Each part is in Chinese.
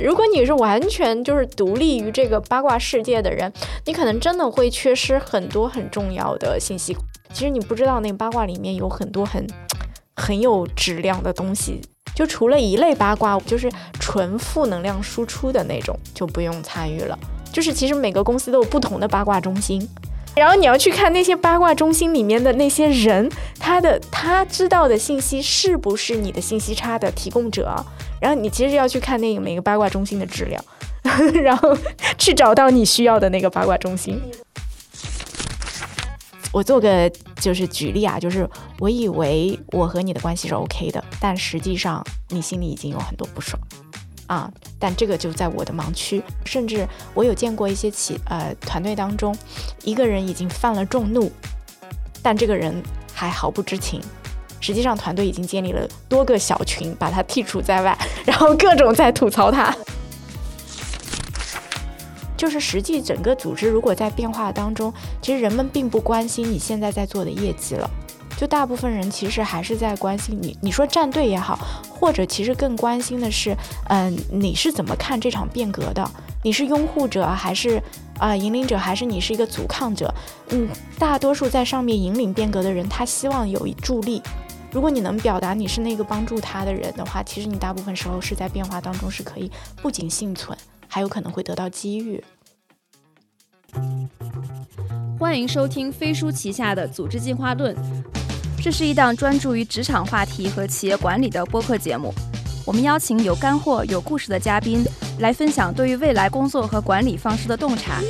如果你是完全就是独立于这个八卦世界的人，你可能真的会缺失很多很重要的信息。其实你不知道那个八卦里面有很多很 很有质量的东西。就除了一类八卦，就是纯负能量输出的那种，就不用参与了。就是其实每个公司都有不同的八卦中心。然后你要去看那些八卦中心里面的那些人，他的他知道的信息是不是你的信息差的提供者？然后你其实要去看那个每个八卦中心的质量，然后去找到你需要的那个八卦中心。我做个就是举例啊，就是我以为我和你的关系是 OK 的，但实际上你心里已经有很多不爽。啊，但这个就在我的盲区，甚至我有见过一些企呃团队当中，一个人已经犯了众怒，但这个人还毫不知情，实际上团队已经建立了多个小群，把他剔除在外，然后各种在吐槽他。就是实际整个组织如果在变化当中，其实人们并不关心你现在在做的业绩了。就大部分人其实还是在关心你，你说站队也好，或者其实更关心的是，嗯，你是怎么看这场变革的？你是拥护者还是啊引领者，还是你是一个阻抗者？嗯，大多数在上面引领变革的人，他希望有助力。如果你能表达你是那个帮助他的人的话，其实你大部分时候是在变化当中是可以不仅幸存，还有可能会得到机遇。欢迎收听飞书旗下的《组织进化论》。这是一档专注于职场话题和企业管理的播客节目。我们邀请有干货、有故事的嘉宾来分享对于未来工作和管理方式的洞察。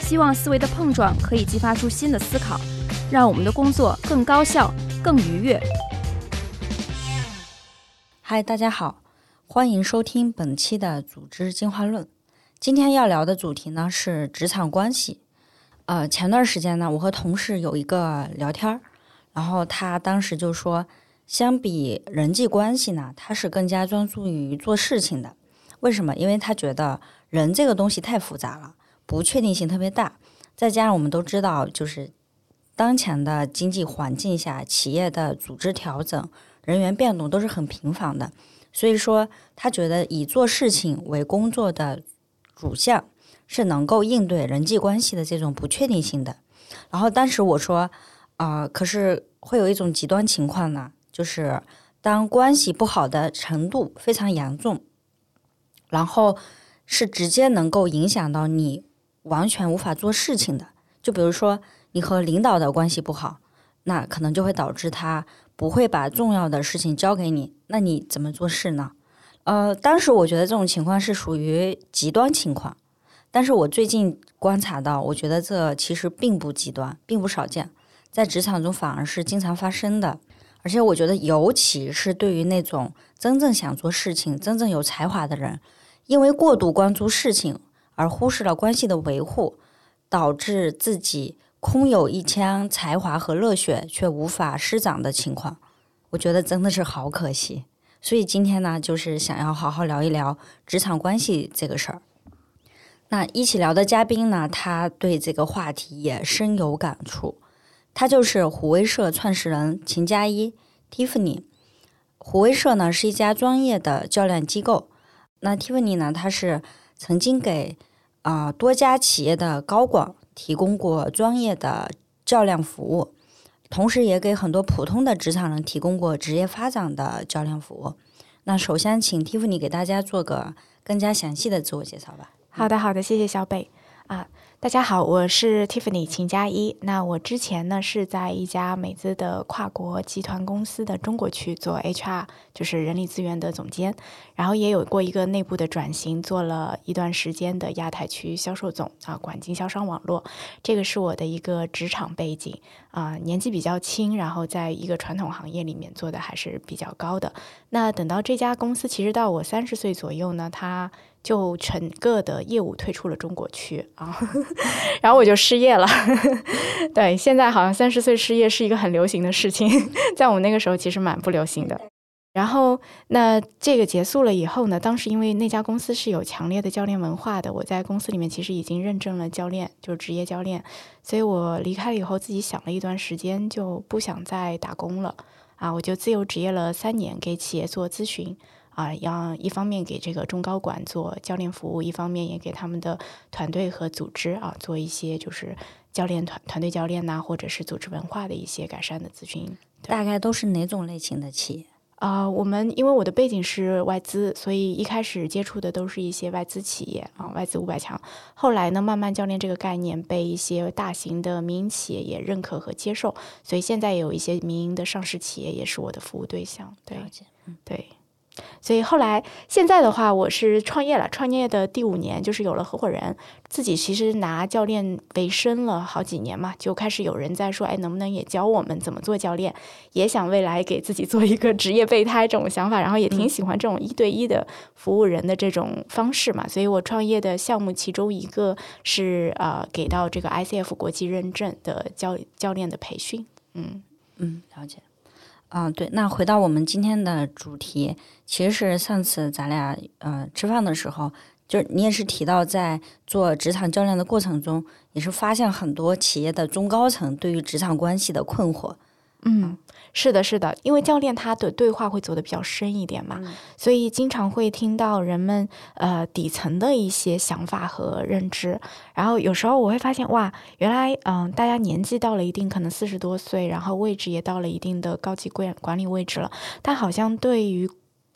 希望思维的碰撞可以激发出新的思考，让我们的工作更高效、更愉悦。嗨，大家好，欢迎收听本期的《组织进化论》。今天要聊的主题呢是职场关系。呃，前段时间呢，我和同事有一个聊天儿，然后他当时就说，相比人际关系呢，他是更加专注于做事情的。为什么？因为他觉得人这个东西太复杂了，不确定性特别大，再加上我们都知道，就是当前的经济环境下，企业的组织调整、人员变动都是很频繁的，所以说他觉得以做事情为工作的主项。是能够应对人际关系的这种不确定性的。然后当时我说，啊，可是会有一种极端情况呢，就是当关系不好的程度非常严重，然后是直接能够影响到你完全无法做事情的。就比如说你和领导的关系不好，那可能就会导致他不会把重要的事情交给你，那你怎么做事呢？呃，当时我觉得这种情况是属于极端情况。但是我最近观察到，我觉得这其实并不极端，并不少见，在职场中反而是经常发生的。而且我觉得，尤其是对于那种真正想做事情、真正有才华的人，因为过度关注事情而忽视了关系的维护，导致自己空有一腔才华和热血却无法施展的情况，我觉得真的是好可惜。所以今天呢，就是想要好好聊一聊职场关系这个事儿。那一起聊的嘉宾呢，他对这个话题也深有感触。他就是虎威社创始人秦佳一 Tiffany。虎威社呢是一家专业的教练机构。那 Tiffany 呢，他是曾经给啊多家企业的高管提供过专业的教练服务，同时也给很多普通的职场人提供过职业发展的教练服务。那首先，请 Tiffany 给大家做个更加详细的自我介绍吧。好的，好的，谢谢小北啊。大家好，我是 Tiffany 秦佳一。那我之前呢是在一家美资的跨国集团公司的中国区做 HR，就是人力资源的总监，然后也有过一个内部的转型，做了一段时间的亚太区销售总啊，管经销商网络。这个是我的一个职场背景啊，年纪比较轻，然后在一个传统行业里面做的还是比较高的。那等到这家公司，其实到我三十岁左右呢，它就整个的业务退出了中国区啊，然后我就失业了。对，现在好像三十岁失业是一个很流行的事情，在我们那个时候其实蛮不流行的。然后那这个结束了以后呢，当时因为那家公司是有强烈的教练文化的，我在公司里面其实已经认证了教练，就是职业教练，所以我离开了以后自己想了一段时间，就不想再打工了啊，我就自由职业了三年，给企业做咨询。啊，要一方面给这个中高管做教练服务，一方面也给他们的团队和组织啊做一些就是教练团团队教练呐、或者是组织文化的一些改善的咨询。大概都是哪种类型的企业？啊、我们因为我的背景是外资，所以一开始接触的都是一些外资企业啊，外资五百强。后来呢，慢慢教练这个概念被一些大型的民营企业也认可和接受，所以现在有一些民营的上市企业也是我的服务对象。对了解。对，所以后来现在的话，我是创业了，创业的第五年就是有了合伙人，自己其实拿教练为生了好几年嘛，就开始有人在说，哎，能不能也教我们怎么做教练？也想未来给自己做一个职业备胎这种想法，然后也挺喜欢这种一对一的服务人的这种方式嘛，所以我创业的项目其中一个是呃给到这个 ICF 国际认证的教教练的培训，嗯。嗯，了解。啊，对，那回到我们今天的主题，其实是上次咱俩呃吃饭的时候，就是你也是提到在做职场教练的过程中，也是发现很多企业的中高层对于职场关系的困惑。嗯，是的，是的，因为教练他的对话会走得比较深一点嘛，所以经常会听到人们呃底层的一些想法和认知。然后有时候我会发现，哇，原来嗯、大家年纪到了一定，可能四十多岁，然后位置也到了一定的高级管管理位置了，但好像对于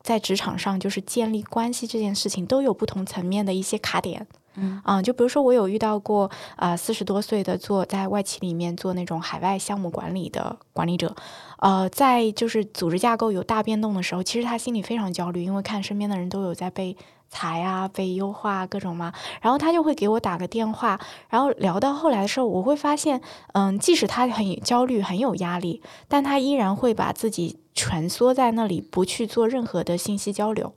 在职场上就是建立关系这件事情，都有不同层面的一些卡点。嗯。啊、就比如说我有遇到过啊四十多岁的做在外企里面做那种海外项目管理的管理者，呃，在就是组织架构有大变动的时候，其实他心里非常焦虑，因为看身边的人都有在被裁啊、被优化各种嘛，然后他就会给我打个电话，然后聊到后来的时候，我会发现，嗯，即使他很焦虑、很有压力，但他依然会把自己蜷缩在那里，不去做任何的信息交流。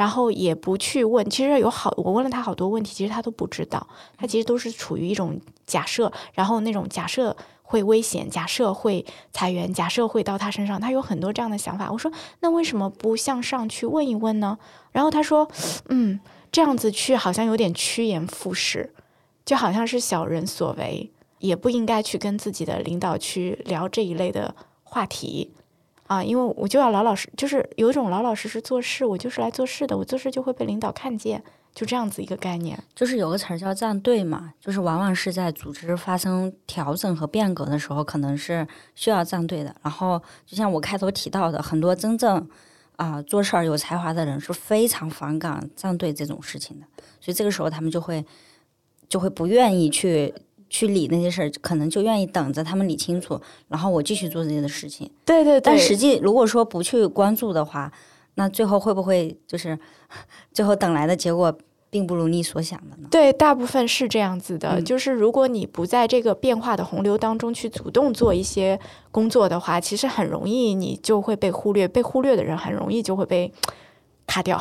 然后也不去问，其实有好，我问了他好多问题，其实他都不知道，他其实都是处于一种假设，然后那种假设会危险，假设会裁员，假设会到他身上，他有很多这样的想法。我说，那为什么不向上去问一问呢？然后他说，嗯，这样子去好像有点趋炎附势，就好像是小人所为，也不应该去跟自己的领导去聊这一类的话题。啊，因为我就要老老实，就是有一种老老实实做事，我就是来做事的，我做事就会被领导看见，就这样子一个概念。就是有个词儿叫站队嘛，就是往往是在组织发生调整和变革的时候，可能是需要站队的。然后就像我开头提到的，很多真正啊、做事儿有才华的人是非常反感站队这种事情的，所以这个时候他们就会就会不愿意去去理那些事儿，可能就愿意等着他们理清楚，然后我继续做这些的事情。对对对，但实际如果说不去关注的话，那最后会不会就是最后等来的结果并不如你所想的呢？对，大部分是这样子的，嗯就是如果你不在这个变化的洪流当中去主动做一些工作的话，其实很容易你就会被忽略，被忽略的人很容易就会被卡掉，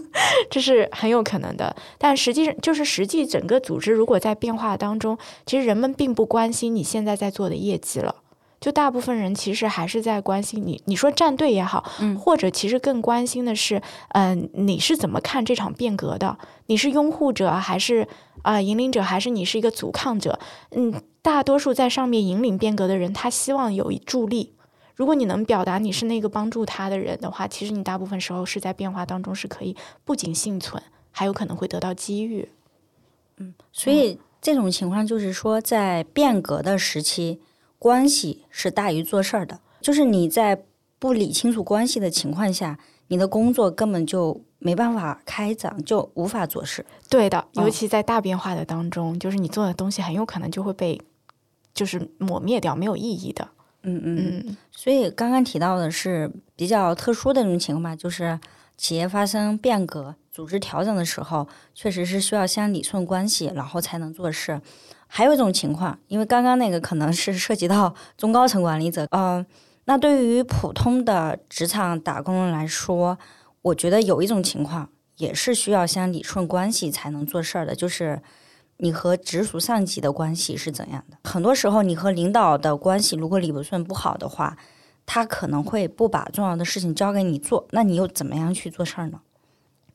这是很有可能的。但实际上，就是实际整个组织如果在变化当中，其实人们并不关心你现在在做的业绩了。就大部分人其实还是在关心你，你说站队也好，嗯或者其实更关心的是，嗯、你是怎么看这场变革的？你是拥护者还是啊、引领者，还是你是一个阻抗者？嗯，大多数在上面引领变革的人，他希望有助力。如果你能表达你是那个帮助他的人的话，其实你大部分时候是在变化当中是可以不仅幸存，还有可能会得到机遇。嗯所以这种情况就是说，在变革的时期，关系是大于做事儿的。就是你在不理清楚关系的情况下，你的工作根本就没办法开展，就无法做事。对的，嗯尤其在大变化的当中，就是你做的东西很有可能就会被就是抹灭掉，没有意义的。嗯嗯。嗯，所以刚刚提到的是比较特殊的那种情况吧，就是企业发生变革、组织调整的时候，确实是需要先理顺关系，然后才能做事。还有一种情况，因为刚刚那个可能是涉及到中高层管理者，呃，那对于普通的职场打工人来说，我觉得有一种情况也是需要先理顺关系才能做事儿的，就是你和直属上级的关系是怎样的。很多时候，你和领导的关系如果理不顺不好的话，他可能会不把重要的事情交给你做，那你又怎么样去做事儿呢？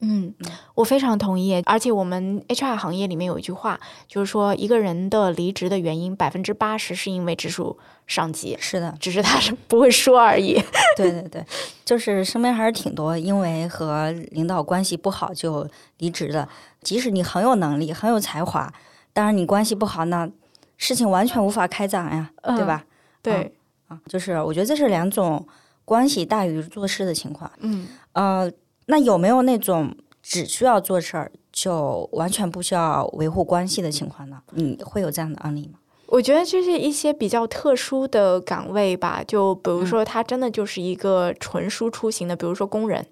嗯，我非常同意。而且我们 HR 行业里面有一句话，就是说一个人的离职的原因，百分之八十是因为直属上级，是的，只是他是不会说而已。对对对，就是身边还是挺多因为和领导关系不好就离职的。即使你很有能力、很有才华，当然你关系不好，那事情完全无法开展呀，对吧？对啊，就是我觉得这是两种关系大于做事的情况。嗯，呃，那有没有那种只需要做事儿就完全不需要维护关系的情况呢？你会有这样的案例吗？我觉得就是一些比较特殊的岗位吧，就比如说他真的就是一个纯输出型的，比如说工人，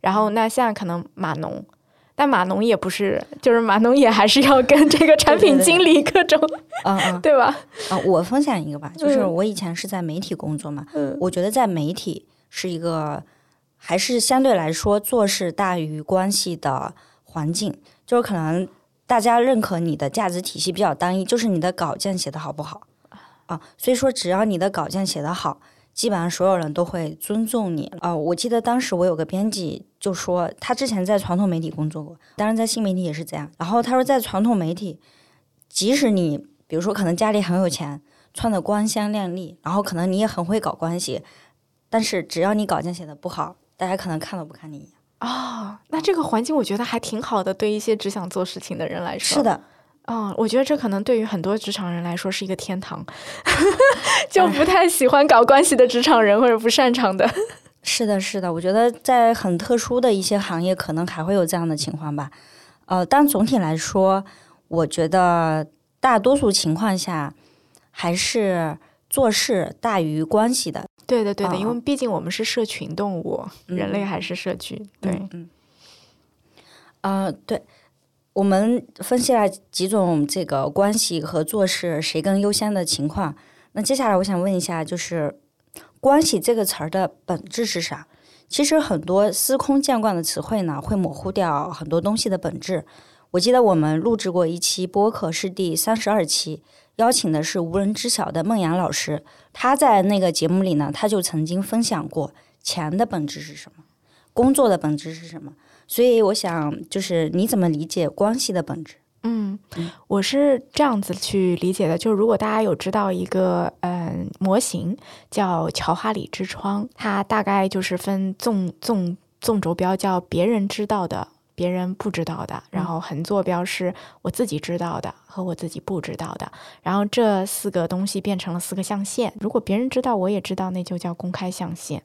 然后那现在可能码农。但码农也不是，就是码农也还是要跟这个产品经理各种，嗯嗯，对吧？啊，我分享一个吧，就是我以前是在媒体工作嘛，嗯，我觉得在媒体是一个还是相对来说做事大于关系的环境，就是可能大家认可你的价值体系比较单一，就是你的稿件写的好不好。啊，所以说只要你的稿件写得好。基本上所有人都会尊重你啊！我记得当时我有个编辑就说，他之前在传统媒体工作过，当然在新媒体也是这样。然后他说，在传统媒体，即使你比如说可能家里很有钱，穿的光鲜亮丽，然后可能你也很会搞关系，但是只要你稿件写的不好，大家可能看都不看你一眼哦。那这个环境我觉得还挺好的，对一些只想做事情的人来说。是的。哦，我觉得这可能对于很多职场人来说是一个天堂，就不太喜欢搞关系的职场人或者不擅长的。是的，是的，我觉得在很特殊的一些行业，可能还会有这样的情况吧。呃，但总体来说，我觉得大多数情况下还是做事大于关系的。对的，对的，因为毕竟我们是社群动物，人类还是社区。对，嗯，呃，对。我们分析了几种这个关系和做事谁更优先的情况。那接下来我想问一下，就是“关系”这个词儿的本质是啥？其实很多司空见惯的词汇呢，会模糊掉很多东西的本质。我记得我们录制过一期播客，是第三十二期，邀请的是无人知晓的孟阳老师。他在那个节目里呢，他就曾经分享过钱的本质是什么，工作的本质是什么。所以我想，就是你怎么理解关系的本质？嗯，我是这样子去理解的，就是如果大家有知道一个嗯模型叫乔哈里之窗，它大概就是分纵纵纵轴标叫别人知道的、别人不知道的，然后横坐标是我自己知道的和我自己不知道的，然后这四个东西变成了四个象限。如果别人知道，我也知道，那就叫公开象限。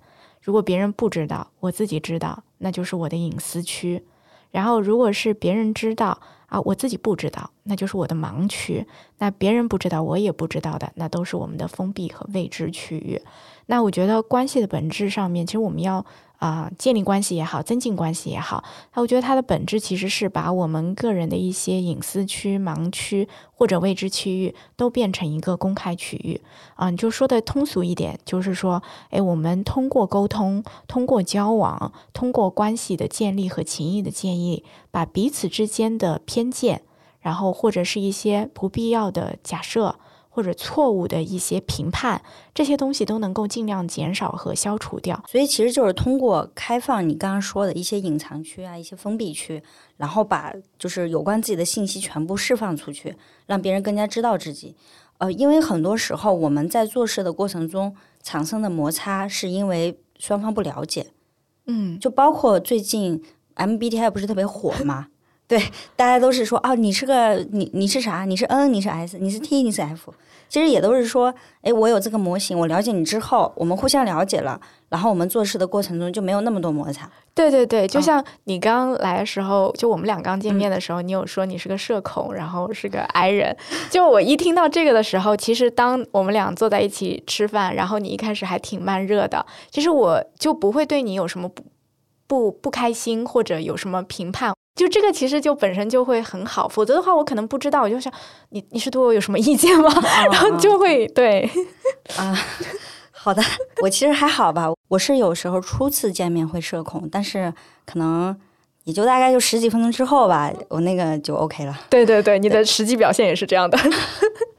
如果别人不知道，我自己知道，那就是我的隐私区。然后，如果是别人知道啊，我自己不知道，那就是我的盲区。那别人不知道，我也不知道的，那都是我们的封闭和未知区域。那我觉得关系的本质上面，其实我们要。啊，建立关系也好，增进关系也好，那我觉得它的本质其实是把我们个人的一些隐私区、盲区或者未知区域都变成一个公开区域。啊，你就说的通俗一点，就是说，哎，我们通过沟通、通过交往、通过关系的建立和情谊的建立，把彼此之间的偏见，然后或者是一些不必要的假设。或者错误的一些评判，这些东西都能够尽量减少和消除掉。所以其实就是通过开放你刚刚说的一些隐藏区啊，一些封闭区，然后把就是有关自己的信息全部释放出去，让别人更加知道自己。呃，因为很多时候我们在做事的过程中产生的摩擦，是因为双方不了解。嗯，就包括最近 MBTI 不是特别火吗？对，大家都是说哦，你是个你你是啥？你是 N，你是 S，你是 T，你是 F。其实也都是说，哎，我有这个模型，我了解你之后，我们互相了解了，然后我们做事的过程中就没有那么多摩擦。对对对，就像你刚来的时候，就我们俩刚见面的时候，你有说你是个社恐，然后是个 I 人。就我一听到这个的时候，其实当我们俩坐在一起吃饭，然后你一开始还挺慢热的，其实我就不会对你有什么不不不开心或者有什么评判。就这个其实就本身就会很好，否则的话我可能不知道，我就想你你是对我有什么意见吗？然后就会对啊，好的，我其实还好吧，我是有时候初次见面会社恐，但是可能也就大概就十几分钟之后吧，我那个就 OK 了。对对对，你的实际表现也是这样的。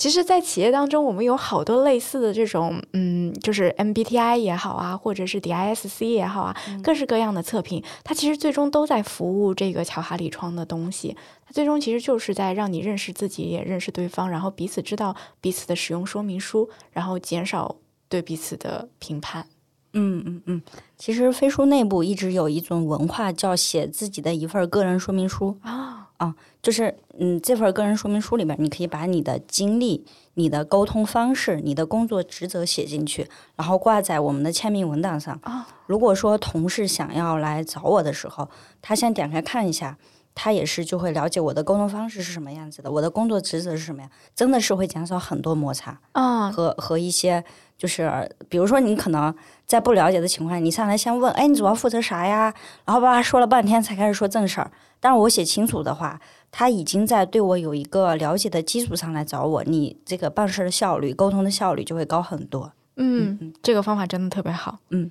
其实，在企业当中，我们有好多类似的这种，嗯，就是 MBTI 也好啊，或者是 DISC 也好啊，各式各样的测评，它其实最终都在服务这个乔哈里窗的东西。它最终其实就是在让你认识自己，也认识对方，然后彼此知道彼此的使用说明书，然后减少对彼此的评判。嗯嗯嗯，其实飞书内部一直有一种文化，叫写自己的一份个人说明书啊啊，就是嗯，这份个人说明书里面，你可以把你的经历、你的沟通方式、你的工作职责写进去，然后挂在我们的签名文档上啊。如果说同事想要来找我的时候，他先点开看一下，他也是就会了解我的沟通方式是什么样子的，我的工作职责是什么呀，真的是会减少很多摩擦啊和和一些。就是比如说，你可能在不了解的情况下，你上来先问，哎，你主要负责啥呀？然后吧说了半天才开始说正事儿。但是我写清楚的话，他已经在对我有一个了解的基础上来找我，你这个办事的效率、沟通的效率就会高很多。嗯，这个方法真的特别好。嗯，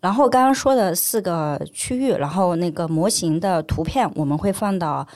然后刚刚说的四个区域，然后那个模型的图片我们会放到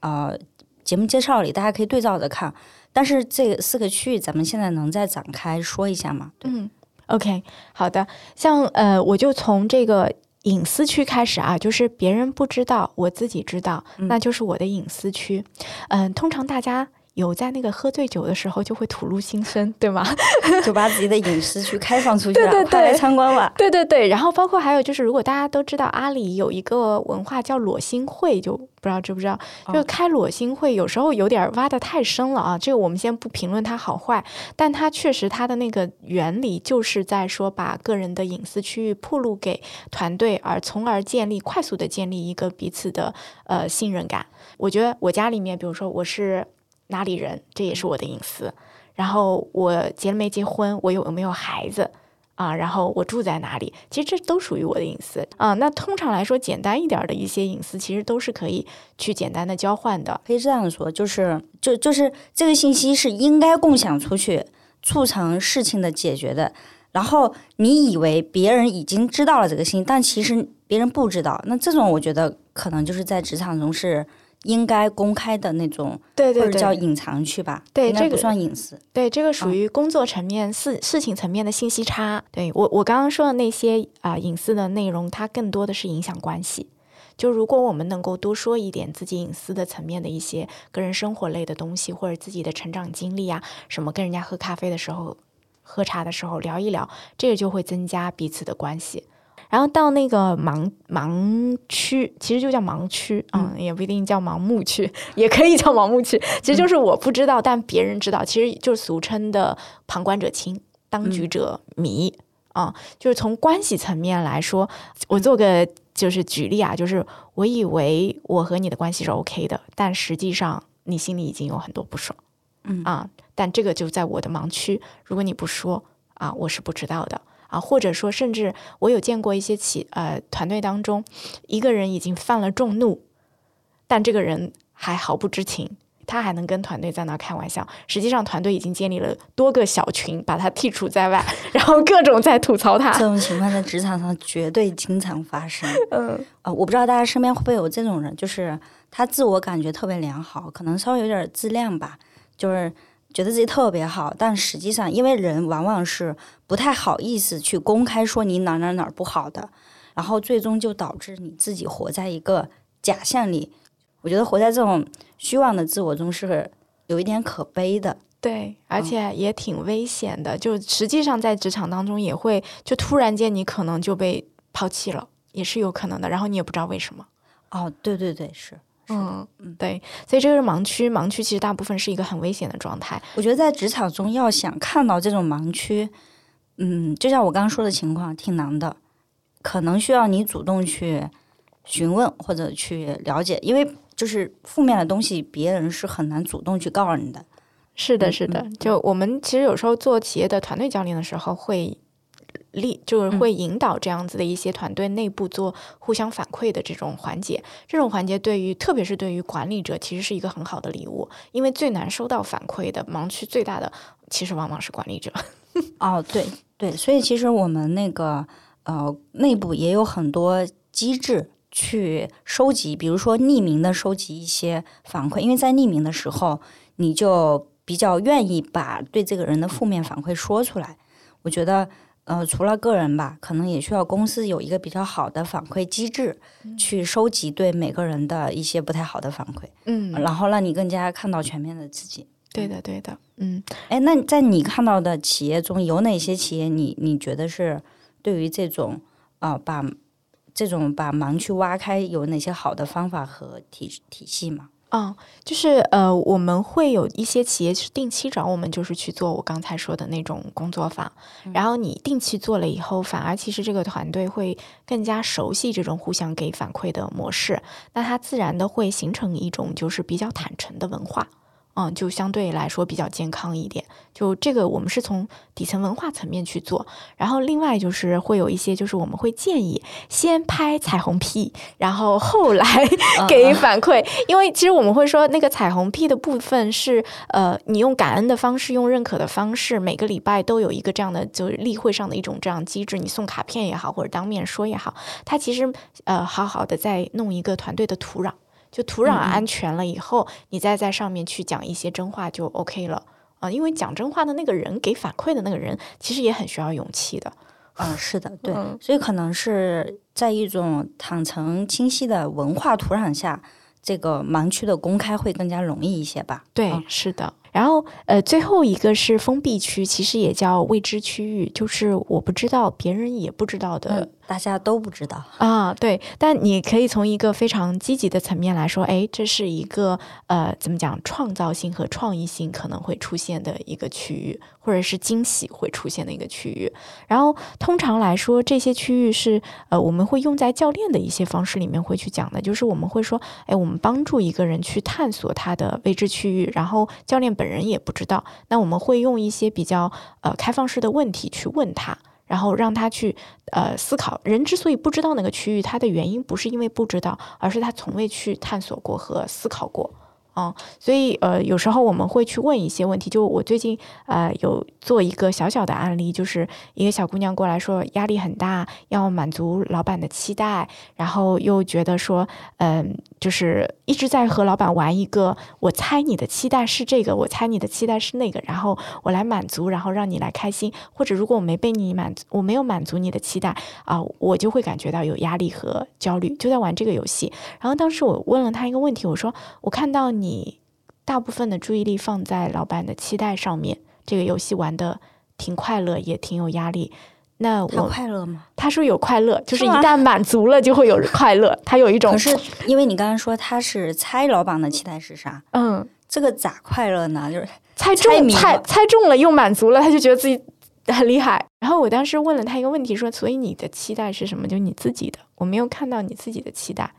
呃节目介绍里，大家可以对照着看。但是这四个区域，咱们现在能再展开说一下吗？嗯，OK，好的。像呃，我就从这个隐私区开始啊，就是别人不知道，我自己知道，那就是我的隐私区。嗯，通常大家。有在那个喝醉酒的时候就会吐露心声，对吗？就把自己的隐私去开放出去了，快来参观吧。对对对，然后包括还有就是，如果大家都知道阿里有一个文化叫裸心会，就不知道知不知道？就开裸心会有时候有点挖的太深了啊。这个我们先不评论它好坏，但它确实它的那个原理就是在说把个人的隐私区域铺露给团队，而从而建立快速的建立一个彼此的呃信任感。我觉得我家里面，比如说我是。哪里人，这也是我的隐私。然后我结了没结婚，我有没有孩子啊？然后我住在哪里，其实这都属于我的隐私啊。那通常来说，简单一点的一些隐私，其实都是可以去简单的交换的。可以这样说，就是就就是这个信息是应该共享出去，促成事情的解决的。然后你以为别人已经知道了这个信息，但其实别人不知道。那这种我觉得可能就是在职场中是。应该公开的那种，对对对，或者叫隐藏去吧，对，这个不算隐私。对，这个属于工作层面、事事情层面的信息差。对我，我刚刚说的那些啊隐私的内容，它更多的是影响关系。就如果我们能够多说一点自己隐私的层面的一些个人生活类的东西，或者自己的成长经历啊，什么跟人家喝咖啡的时候、喝茶的时候聊一聊，这个就会增加彼此的关系。然后到那个盲盲区，其实就叫盲区啊，也不一定叫盲目区，也可以叫盲目区。其实就是我不知道，但别人知道，其实就是俗称的旁观者清，当局者迷啊。就是从关系层面来说，我做个就是举例啊，就是我以为我和你的关系是 OK 的，但实际上你心里已经有很多不爽，嗯啊，但这个就在我的盲区，如果你不说啊，我是不知道的。啊，或者说，甚至我有见过一些企呃团队当中，一个人已经犯了众怒，但这个人还毫不知情，他还能跟团队在那开玩笑。实际上，团队已经建立了多个小群，把他剔除在外，然后各种在吐槽他。这种情况在职场上绝对经常发生。嗯，呃，我不知道大家身边会不会有这种人，就是他自我感觉特别良好，可能稍微有点自恋吧，就是。觉得自己特别好，但实际上，因为人往往是不太好意思去公开说你哪哪哪不好的，然后最终就导致你自己活在一个假象里。我觉得活在这种虚妄的自我中是有一点可悲的，对，而且也挺危险的。就实际上在职场当中也会，就突然间你可能就被抛弃了，也是有可能的。然后你也不知道为什么。哦，对对对，是。嗯嗯，对，所以这个是盲区，盲区其实大部分是一个很危险的状态。我觉得在职场中要想看到这种盲区，嗯，就像我刚刚说的情况，挺难的，可能需要你主动去询问或者去了解，因为就是负面的东西，别人是很难主动去告诉你的。是的，是的，就我们其实有时候做企业的团队教练的时候会。力就是会引导这样子的一些团队内部做互相反馈的这种环节，这种环节对于特别是对于管理者其实是一个很好的礼物，因为最难收到反馈的盲区最大的其实往往是管理者。哦，对对，所以其实我们那个呃内部也有很多机制去收集，比如说匿名的收集一些反馈，因为在匿名的时候你就。比较愿意把对这个人的负面反馈说出来。我觉得，呃，除了个人吧，可能也需要公司有一个比较好的反馈机制，去收集对每个人的一些不太好的反馈，嗯，然后让你更加看到全面的自己。对的，对的，嗯，哎，那在你看到的企业中有哪些企业你你觉得是对于这种啊、把这种把盲区挖开有哪些好的方法和体体系吗？嗯，就是呃，我们会有一些企业是定期找我们，就是去做我刚才说的那种工作坊。然后你定期做了以后，反而其实这个团队会更加熟悉这种互相给反馈的模式，那它自然的会形成一种就是比较坦诚的文化。嗯，就相对来说比较健康一点。就这个，我们是从底层文化层面去做。然后另外就是会有一些，就是我们会建议先拍彩虹屁，然后后来给反馈。因为其实我们会说，那个彩虹屁的部分是呃，你用感恩的方式，用认可的方式，每个礼拜都有一个这样的，就是例会上的一种这样机制。你送卡片也好，或者当面说也好，它其实呃，好好的在弄一个团队的土壤。就土壤安全了以后，你再在上面去讲一些真话就 OK 了啊、因为讲真话的那个人给反馈的那个人，其实也很需要勇气的。嗯，是的，对，嗯所以可能是在一种坦诚清晰的文化土壤下，这个盲区的公开会更加容易一些吧。对，嗯是的。然后呃，最后一个是封闭区，其实也叫未知区域，就是我不知道，别人也不知道的。大家都不知道。啊，对，但你可以从一个非常积极的层面来说，哎，这是一个呃，怎么讲，创造性和创意性可能会出现的一个区域，或者是惊喜会出现的一个区域。然后通常来说，这些区域是呃，我们会用在教练的一些方式里面会去讲的，就是我们会说，哎，我们帮助一个人去探索他的未知区域，然后教练本人也不知道，那我们会用一些比较呃开放式的问题去问他。然后让他去呃思考，人之所以不知道那个区域，他的原因不是因为不知道，而是他从未去探索过和思考过。啊、所以呃，有时候我们会去问一些问题。就我最近呃有做一个小小的案例，就是一个小姑娘过来说压力很大，要满足老板的期待，然后又觉得说，嗯、就是一直在和老板玩一个，我猜你的期待是这个，我猜你的期待是那个，然后我来满足，然后让你来开心。或者如果我没被你满足，我没有满足你的期待啊、我就会感觉到有压力和焦虑，就在玩这个游戏。然后当时我问了他一个问题，我说我看到大部分的注意力放在老板的期待上面，这个游戏玩的挺快乐，也挺有压力。那他我快乐吗？他说有快乐，就是一旦满足了就会有快乐，他有一种可是因为你刚刚说他是猜老板的期待是啥，嗯这个咋快乐呢？就是猜中谜猜猜中了又满足了，他就觉得自己很厉害。然后我当时问了他一个问题，说：“所以你的期待是什么？就你自己的，我没有看到你自己的期待。”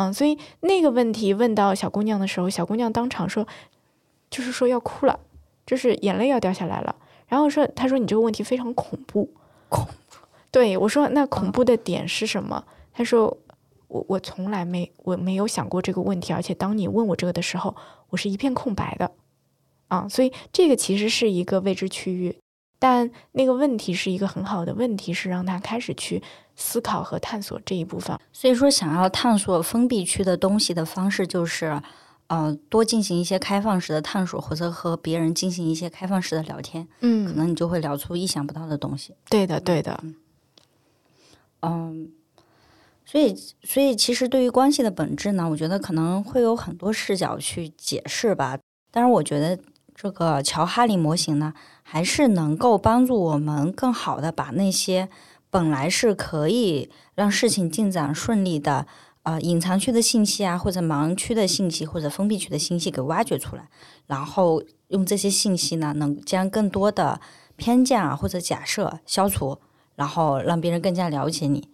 嗯，所以那个问题问到小姑娘的时候，小姑娘当场说，就是说要哭了，就是眼泪要掉下来了。然后说，她说你这个问题非常恐怖，恐怖 对我说，那恐怖的点是什么？她说，我我从来没我没有想过这个问题，而且当你问我这个的时候，我是一片空白的。啊，所以这个其实是一个未知区域，但那个问题是一个很好的问题，是让他开始去思考和探索这一部分。所以说，想要探索封闭区的东西的方式，就是呃，多进行一些开放式的探索，或者和别人进行一些开放式的聊天，嗯可嗯，能你就会聊出意想不到的东西。对的，对的，嗯，所以，所以其实对于关系的本质呢，我觉得可能会有很多视角去解释吧。但是，我觉得这个乔哈里模型呢，还是能够帮助我们更好的把那些本来是可以让事情进展顺利的。呃，隐藏区的信息啊，或者盲区的信息，或者封闭区的信息给挖掘出来，然后用这些信息呢，能将更多的偏见啊或者假设消除，然后让别人更加了解你。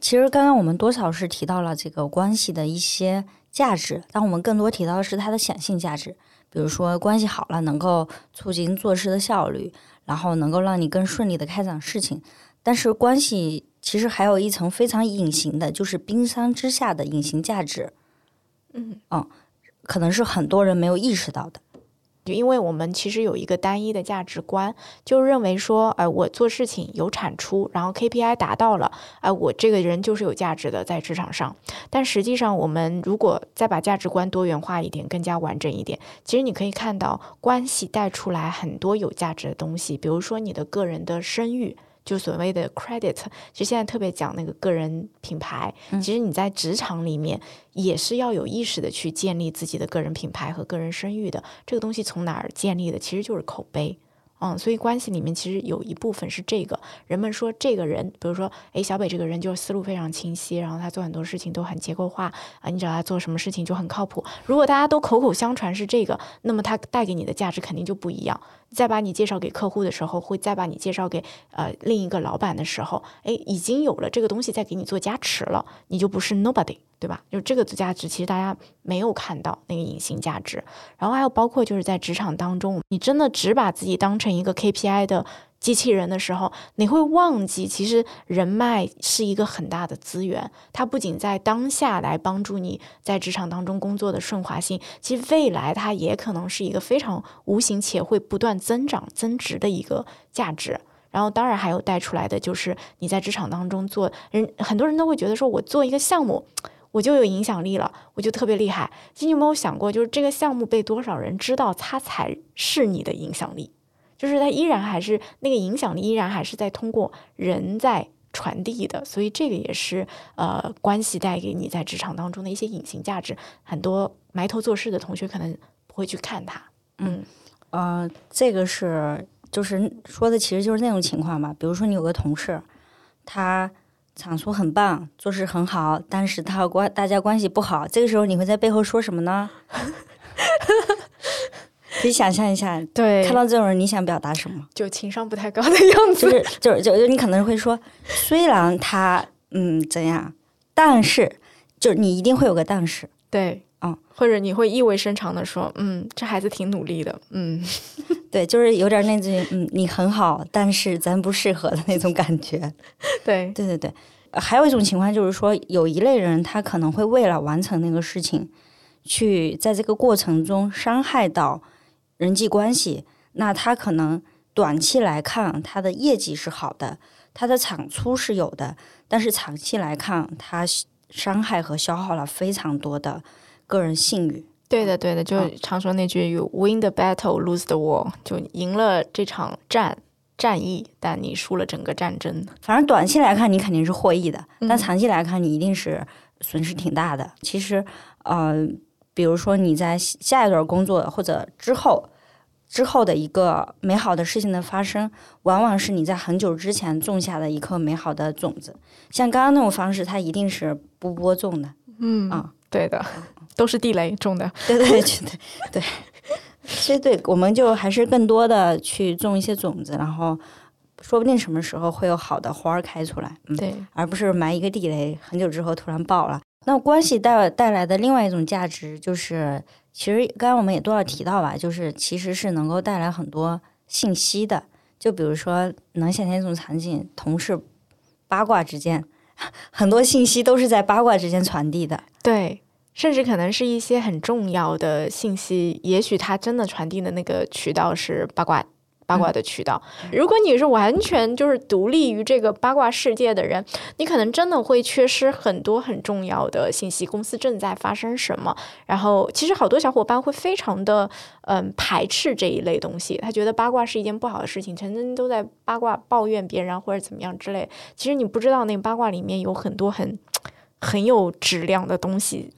其实刚刚我们多少是提到了这个关系的一些价值，但我们更多提到的是它的显性价值。比如说关系好了，能够促进做事的效率，然后能够让你更顺利的开展事情。但是关系其实还有一层非常隐形的，就是冰山之下的隐形价值，嗯可能是很多人没有意识到的。因为我们其实有一个单一的价值观，就认为说，哎，我做事情有产出，然后 KPI 达到了，哎，我这个人就是有价值的在职场上。但实际上，我们如果再把价值观多元化一点，更加完整一点，其实你可以看到关系带出来很多有价值的东西，比如说你的个人的声誉。就所谓的 credit，其实现在特别讲那个个人品牌。其实你在职场里面也是要有意识的去建立自己的个人品牌和个人声誉的。这个东西从哪儿建立的？其实就是口碑。嗯，所以关系里面其实有一部分是这个。人们说这个人，比如说，哎，小北这个人就是思路非常清晰，然后他做很多事情都很结构化啊，你找他做什么事情就很靠谱。如果大家都口口相传是这个，那么他带给你的价值肯定就不一样。再把你介绍给客户的时候，会再把你介绍给呃另一个老板的时候，哎，已经有了这个东西在给你做加持了，你就不是 nobody。对吧？就这个价值，其实大家没有看到那个隐形价值。然后还有包括就是在职场当中，你真的只把自己当成一个 KPI 的机器人的时候，你会忘记，其实人脉是一个很大的资源。它不仅在当下来帮助你在职场当中工作的顺滑性，其实未来它也可能是一个非常无形且会不断增长增值的一个价值。然后当然还有带出来的就是你在职场当中做人，很多人都会觉得说我做一个项目。我就有影响力了，我就特别厉害。其实你有没有想过，就是这个项目被多少人知道，它才是你的影响力？就是它依然还是那个影响力，依然还是在通过人在传递的。所以这个也是呃关系带给你在职场当中的一些隐形价值。很多埋头做事的同学可能不会去看它。嗯，呃，这个是就是说的，其实就是那种情况吧。比如说你有个同事，他。场出很棒，做事很好，但是他关大家关系不好，这个时候你会在背后说什么呢？可以想象一下，对，看到这种人，你想表达什么？就情商不太高的样子，就是就是就就你可能会说，虽然他嗯怎样，但是就你一定会有个但是，对，嗯，或者你会意味深长的说，嗯，这孩子挺努力的，嗯，对，就是有点那句嗯你很好，但是咱不适合的那种感觉，对，对对对。还有一种情况就是说，有一类人他可能会为了完成那个事情，去在这个过程中伤害到人际关系。那他可能短期来看他的业绩是好的，他的产出是有的，但是长期来看，他伤害和消耗了非常多的个人信誉。对的，对的，就常说那句 “you win the battle, lose the war”，就赢了这场战。战役，但你输了整个战争。反正短期来看，你肯定是获益的，但长期来看，你一定是损失挺大的。其实，呃，比如说你在下一段工作或者之后之后的一个美好的事情的发生，往往是你在很久之前种下的一颗美好的种子。像刚刚那种方式，它一定是不播种的。嗯啊，对的，都是地雷种的。对对对对对。其实，对，我们就还是更多的去种一些种子，然后说不定什么时候会有好的花儿开出来。嗯，对，而不是埋一个地雷，很久之后突然爆了。那关系带带来的另外一种价值，就是其实刚刚我们也都要提到吧，就是其实是能够带来很多信息的。就比如说，能想象一种场景，同事八卦之间，很多信息都是在八卦之间传递的。对。甚至可能是一些很重要的信息，也许它真的传递的那个渠道是八卦八卦的渠道。如果你是完全就是独立于这个八卦世界的人，你可能真的会缺失很多很重要的信息。公司正在发生什么？然后，其实好多小伙伴会非常的嗯排斥这一类东西，他觉得八卦是一件不好的事情，全天都在八卦抱怨别人或者怎么样之类。其实你不知道，那个八卦里面有很多很 很有质量的东西。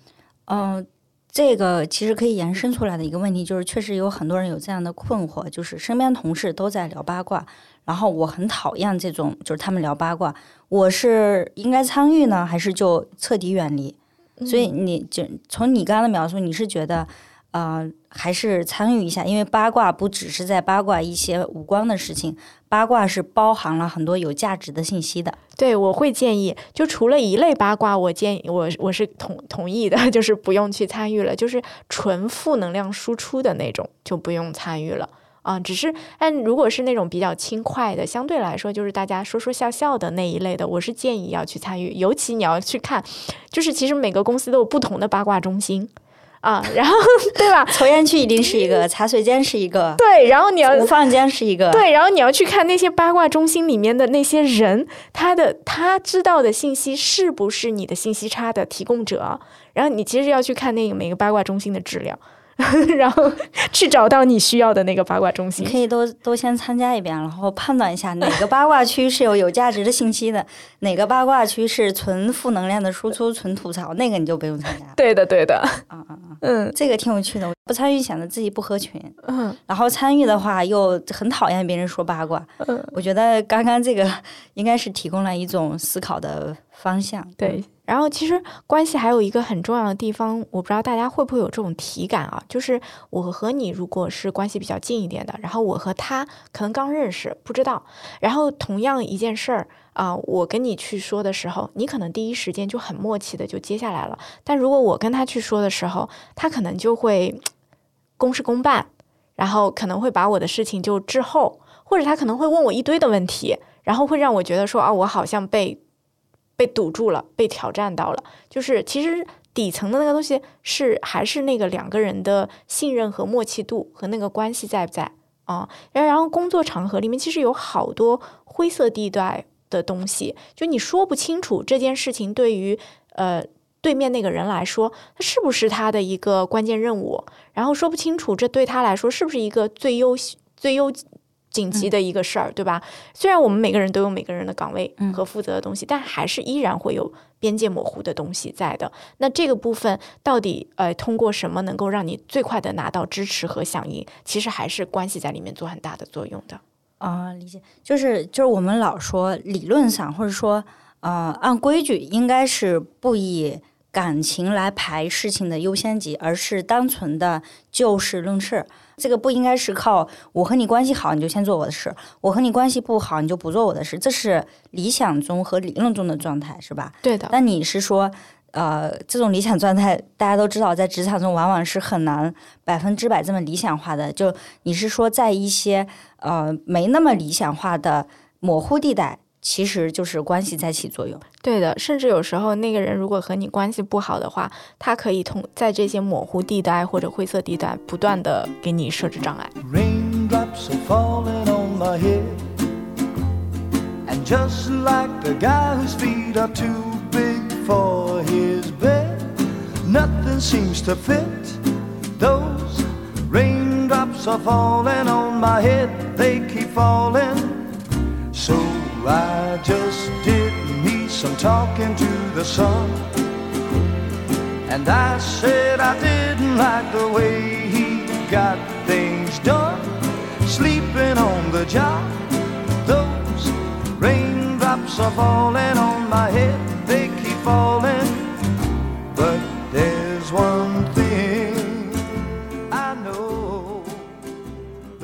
嗯，这个其实可以延伸出来的一个问题就是，确实有很多人有这样的困惑，就是身边同事都在聊八卦，然后我很讨厌这种，就是他们聊八卦，我是应该参与呢，还是就彻底远离？所以你就从你刚刚的描述，你是觉得？呃，还是参与一下，因为八卦不只是在八卦一些无关的事情，八卦是包含了很多有价值的信息的。对，我会建议，就除了一类八卦，我建议我我是同同意的，就是不用去参与了，就是纯负能量输出的那种就不用参与了啊。只是，但如果是那种比较轻快的，相对来说就是大家说说笑笑的那一类的，我是建议要去参与，尤其你要去看，就是其实每个公司都有不同的八卦中心。啊，然后对吧？抽烟区一定是一个，茶水间是一个，对，然后你要无放间是一个，对，然后你要去看那些八卦中心里面的那些人，他的他知道的信息是不是你的信息差的提供者？然后你其实要去看那个每个八卦中心的质量。然后去找到你需要的那个八卦中心，可以都都先参加一遍，然后判断一下哪个八卦区是有有价值的信息的，哪个八卦区是纯负能量的输出、纯吐槽，那个你就不用参加。对的，对的。嗯嗯嗯，嗯，这个挺有趣的。不参与显得自己不合群，嗯，然后参与的话又很讨厌别人说八卦。嗯，我觉得刚刚这个应该是提供了一种思考的方向。对。然后其实关系还有一个很重要的地方，我不知道大家会不会有这种体感啊？就是我和你如果是关系比较近一点的，然后我和他可能刚认识，不知道。然后同样一件事儿啊，我跟你去说的时候，你可能第一时间就很默契的就接下来了。但如果我跟他去说的时候，他可能就会公事公办，然后可能会把我的事情就滞后，或者他可能会问我一堆的问题，然后会让我觉得说啊，我好像被。被堵住了，被挑战到了。就是其实底层的那个东西是还是那个两个人的信任和默契度和那个关系在不在啊？然后工作场合里面其实有好多灰色地带的东西，就你说不清楚这件事情对于呃对面那个人来说，他是不是他的一个关键任务？然后说不清楚这对他来说是不是一个最优最优。紧急的一个事儿，对吧？虽然我们每个人都有每个人的岗位和负责的东西，但还是依然会有边界模糊的东西在的。那这个部分到底呃，通过什么能够让你最快的拿到支持和响应？其实还是关系在里面做很大的作用的。啊，理解。就是就是我们老说理论上或者说呃按规矩应该是不以感情来排事情的优先级，而是单纯的就事论事。这个不应该是靠我和你关系好你就先做我的事，我和你关系不好你就不做我的事，这是理想中和理论中的状态，是吧？对的。那你是说，呃，这种理想状态大家都知道，在职场中往往是很难百分之百这么理想化的。就你是说，在一些呃没那么理想化的模糊地带。其实就是关系在起作用，对的。甚至有时候那个人如果和你关系不好的话，他可以通在这些模糊地带或者灰色地带不断的给你设置障碍。I just did me some talking to the sun. And I said I didn't like the way he got things done. Sleeping on the job, those raindrops are falling on my head, they keep falling. But there's one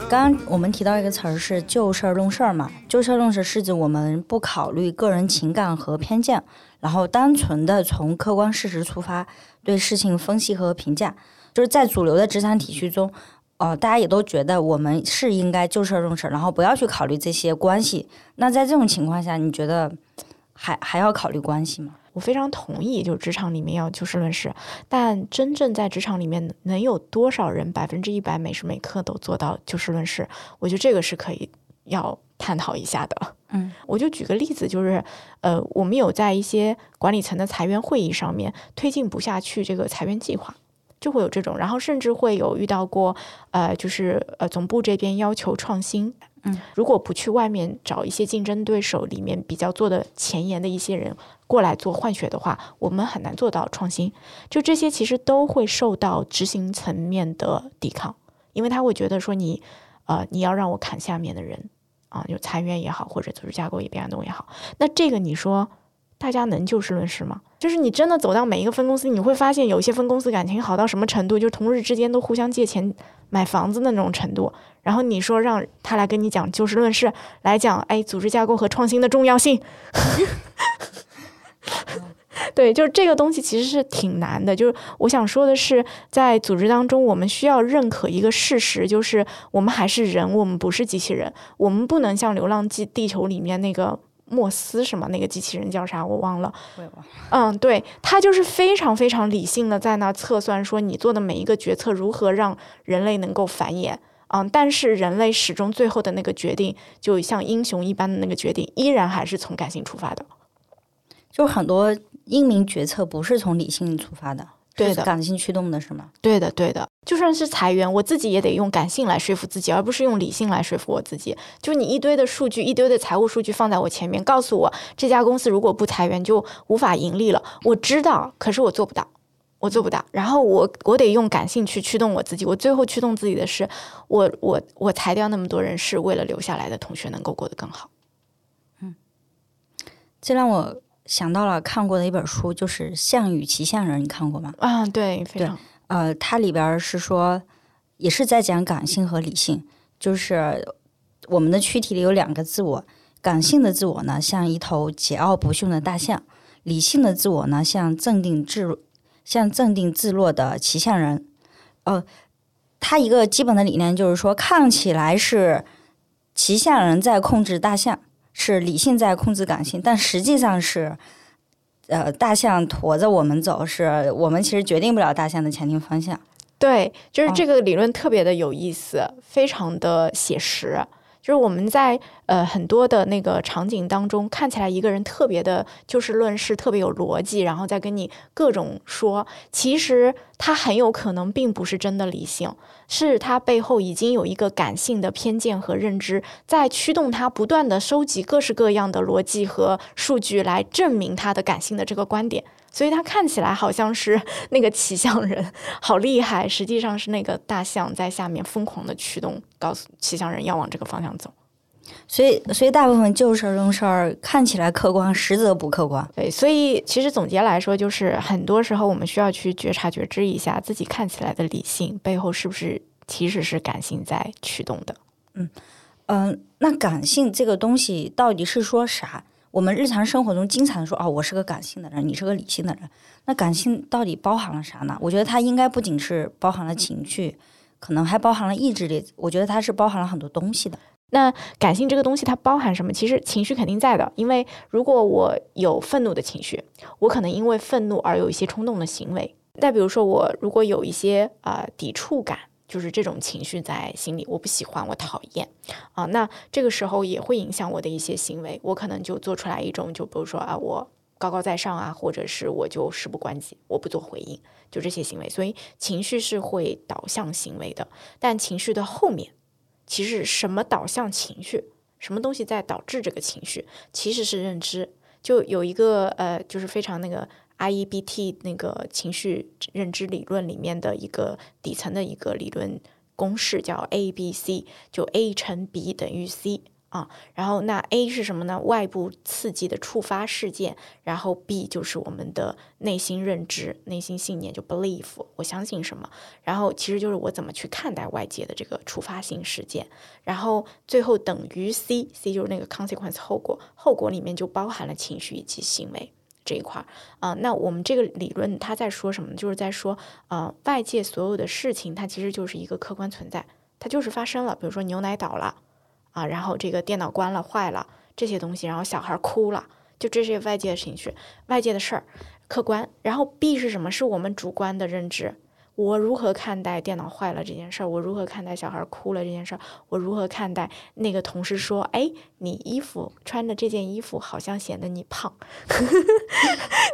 刚刚我们提到一个词儿是就事儿论事儿嘛，就事儿论事是指我们不考虑个人情感和偏见，然后单纯的从客观事实出发对事情分析和评价。就是在主流的职场体系中，呃，大家也都觉得我们是应该就事儿论事儿，然后不要去考虑这些关系。那在这种情况下，你觉得还还要考虑关系吗？我非常同意，就是职场里面要就事论事，但真正在职场里面能有多少人百分之一百每时每刻都做到就事论事？我觉得这个是可以要探讨一下的。嗯，我就举个例子，就是呃，我们有在一些管理层的裁员会议上面推进不下去这个裁员计划，就会有这种，然后甚至会有遇到过呃，就是呃总部这边要求创新。嗯，如果不去外面找一些竞争对手里面比较做的前沿的一些人过来做换血的话，我们很难做到创新。就这些其实都会受到执行层面的抵抗，因为他会觉得说你，呃，你要让我砍下面的人啊，就裁员也好，或者组织架构也变动也好，那这个你说大家能就事论事吗？就是你真的走到每一个分公司，你会发现有些分公司感情好到什么程度，就同事之间都互相借钱买房子的那种程度。然后你说让他来跟你讲就事论事，来讲哎组织架构和创新的重要性，对，就是这个东西其实是挺难的。就是我想说的是，在组织当中，我们需要认可一个事实，就是我们还是人，我们不是机器人，我们不能像《流浪记地球》里面那个莫斯什么那个机器人叫啥我忘了。我也忘了。嗯，对，他就是非常非常理性的在那测算说你做的每一个决策如何让人类能够繁衍。嗯，但是人类始终最后的那个决定，就像英雄一般的那个决定，依然还是从感性出发的。就很多英明决策不是从理性出发的，对的是感性驱动的，是吗？对的，对的，就算是裁员，我自己也得用感性来说服自己，而不是用理性来说服我自己。就你一堆的数据，一堆的财务数据放在我前面，告诉我这家公司如果不裁员就无法盈利了。我知道，可是我做不到，我做不到。然后我我得用感性去驱动我自己。我最后驱动自己的是，我我我裁掉那么多人，是为了留下来的同学能够过得更好。嗯这让我想到了看过的一本书，就是《项羽骑象人》，你看过吗？啊，对，非常呃，它里边是说，也是在讲感性和理性，就是我们的躯体里有两个自我，感性的自我呢像一头桀骜不驯的大象，理性的自我呢像镇定自像镇定自若的骑象人。呃，它一个基本的理念就是说，看起来是骑象人在控制大象，是理性在控制感性，但实际上是。呃，大象驮着我们走，是我们其实决定不了大象的前进方向。对，就是哦这个理论特别的有意思，非常的写实。就是我们在呃很多的那个场景当中，看起来一个人特别的就事论事，特别有逻辑，然后再跟你各种说，其实他很有可能并不是真的理性，是他背后已经有一个感性的偏见和认知，在驱动他不断的收集各式各样的逻辑和数据来证明他的感性的这个观点。所以他看起来好像是 那个骑象人，好厉害，实际上是那个大象在下面疯狂的驱动，告诉骑象人要往这个方向走。所以，所以大部分就事论事儿，看起来客观，实则不客观。对，所以其实总结来说，就是很多时候我们需要去觉察、觉知一下自己看起来的理性背后是不是其实是感性在驱动的。嗯、那感性这个东西到底是说啥？我们日常生活中经常说，哦，我是个感性的人，你是个理性的人。那感性到底包含了啥呢？我觉得它应该不仅是包含了情绪，可能还包含了意志力。我觉得它是包含了很多东西的。那感性这个东西它包含什么？其实情绪肯定在的，因为如果我有愤怒的情绪，我可能因为愤怒而有一些冲动的行为。再比如说，我如果有一些啊、呃抵触感，就是这种情绪在心里，我不喜欢，我讨厌啊、那这个时候也会影响我的一些行为，我可能就做出来一种，就比如说啊，我高高在上啊，或者是我就事不关己，我不做回应，就这些行为。所以情绪是会导向行为的，但情绪的后面。其实什么导向情绪，什么东西在导致这个情绪，其实是认知。就有一个呃，就是非常那个 IEBT 那个情绪认知理论里面的一个底层的一个理论公式，叫 A B C，就 A 乘 B 等于 C 啊。然后那 A 是什么呢？外部刺激的触发事件，然后 B 就是我们的内心认知、内心信念，就 belief，我相信什么。然后其实就是我怎么去看待外界的这个触发性事件，然后最后等于 C，C 就是那个 consequence 后果，后果里面就包含了情绪以及行为这一块儿啊、那我们这个理论它在说什么？就是在说呃外界所有的事情它其实就是一个客观存在，它就是发生了，比如说牛奶倒了啊，然后这个电脑关了坏了这些东西，然后小孩哭了，就这些外界的情绪、外界的事儿，客观。然后 B 是什么？是我们主观的认知。我如何看待电脑坏了这件事儿？我如何看待小孩哭了这件事儿？我如何看待那个同事说：“哎，你衣服穿的这件衣服好像显得你胖。”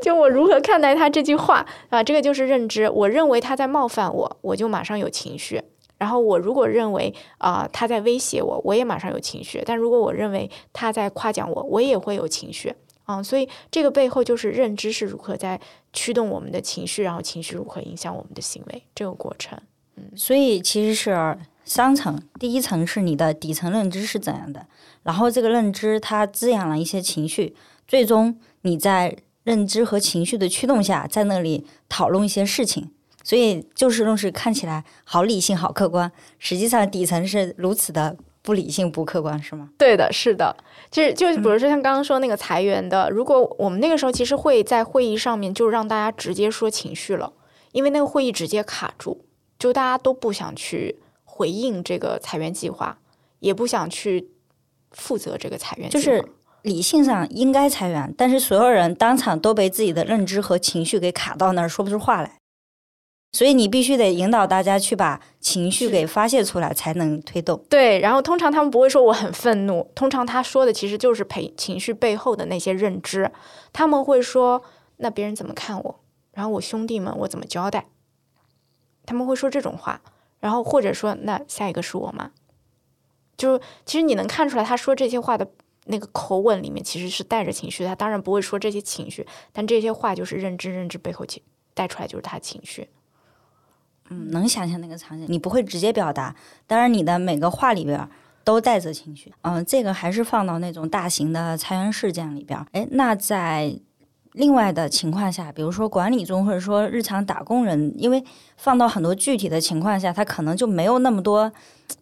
就我如何看待他这句话啊？这个就是认知。我认为他在冒犯我，我就马上有情绪。然后我如果认为啊、他在威胁我，我也马上有情绪。但如果我认为他在夸奖我，我也会有情绪。啊、所以这个背后就是认知是如何在驱动我们的情绪，然后情绪如何影响我们的行为这个过程。嗯所以其实是三层，第一层是你的底层认知是怎样的，然后这个认知它滋养了一些情绪，最终你在认知和情绪的驱动下，在那里讨论一些事情。所以就事论事看起来好理性、好客观，实际上底层是如此的不理性、不客观，是吗？对的，是的，就是就是，比如说像刚刚说那个裁员的，如果我们那个时候其实会在会议上面就让大家直接说情绪了，因为那个会议直接卡住，就大家都不想去回应这个裁员计划，也不想去负责这个裁员计划。就是理性上应该裁员，但是所有人当场都被自己的认知和情绪给卡到那儿，说不出话来。所以你必须得引导大家去把情绪给发泄出来，才能推动。对，然后通常他们不会说我很愤怒，通常他说的其实就是陪情绪背后的那些认知。他们会说，那别人怎么看我？然后我兄弟们我怎么交代？他们会说这种话，然后或者说，那下一个是我吗？就是其实你能看出来，他说这些话的那个口吻里面其实是带着情绪。他当然不会说这些情绪，但这些话就是认知，认知背后情带出来就是他情绪。嗯，能想象那个场景，你不会直接表达，当然你的每个话里边都带着情绪。嗯，这个还是放到那种大型的裁员事件里边。哎，那在另外的情况下，比如说管理中，或者说日常打工人，因为放到很多具体的情况下，他可能就没有那么多。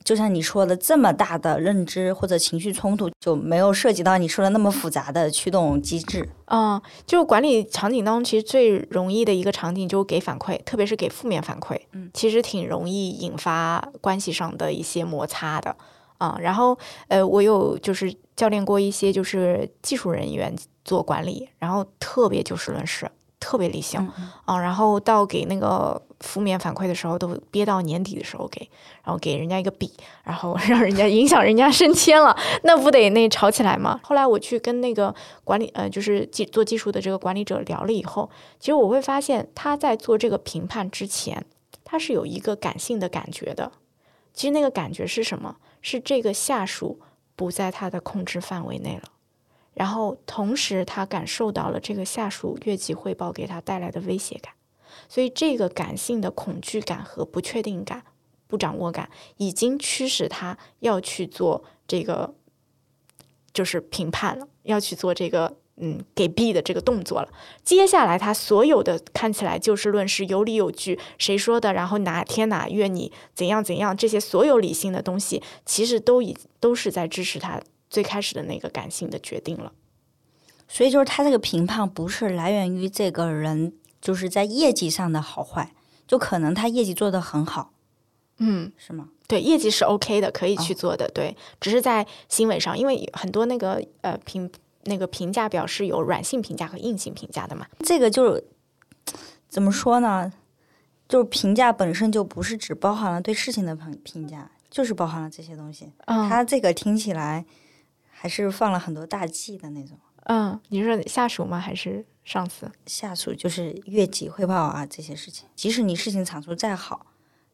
就像你说的，这么大的认知或者情绪冲突，就没有涉及到你说的那么复杂的驱动机制。嗯，就管理场景当中，其实最容易的一个场景就是给反馈，特别是给负面反馈，嗯，其实挺容易引发关系上的一些摩擦的。啊，然后呃，我有就是教练过一些就是技术人员做管理，然后特别就事论事，特别理性，啊，然后到给那个。负面反馈的时候都憋到年底的时候给，然后给人家一个笔，然后 让人家影响人家升迁了，那不得那吵起来吗？后来我去跟那个管理呃，就是技做技术的这个管理者聊了以后，其实我会发现他在做这个评判之前，他是有一个感性的感觉的。其实那个感觉是什么？是这个下属不在他的控制范围内了，然后同时他感受到了这个下属越级汇报给他带来的威胁感。所以，这个感性的恐惧感和不确定感、不掌握感，已经驱使他要去做这个，就是评判了，要去做这个嗯给 B 的这个动作了。接下来，他所有的看起来就事论事、有理有据，谁说的，然后哪天哪月你怎样怎样，这些所有理性的东西，其实都已都是在支持他最开始的那个感性的决定了。所以，就是他这个评判不是来源于这个人。就是在业绩上的好坏，就可能他业绩做得很好，嗯，是吗？对，业绩是 OK 的，可以去做的。对，只是在行为上，因为很多那个呃评那个评价表是有软性评价和硬性评价的嘛。这个就是怎么说呢？就是评价本身就不是只包含了对事情的评评价，就是包含了这些东西。嗯，他这个听起来还是放了很多大忌的那种。嗯，你说下属吗？还是？上司、下属就是越级汇报啊，这些事情，即使你事情产出再好，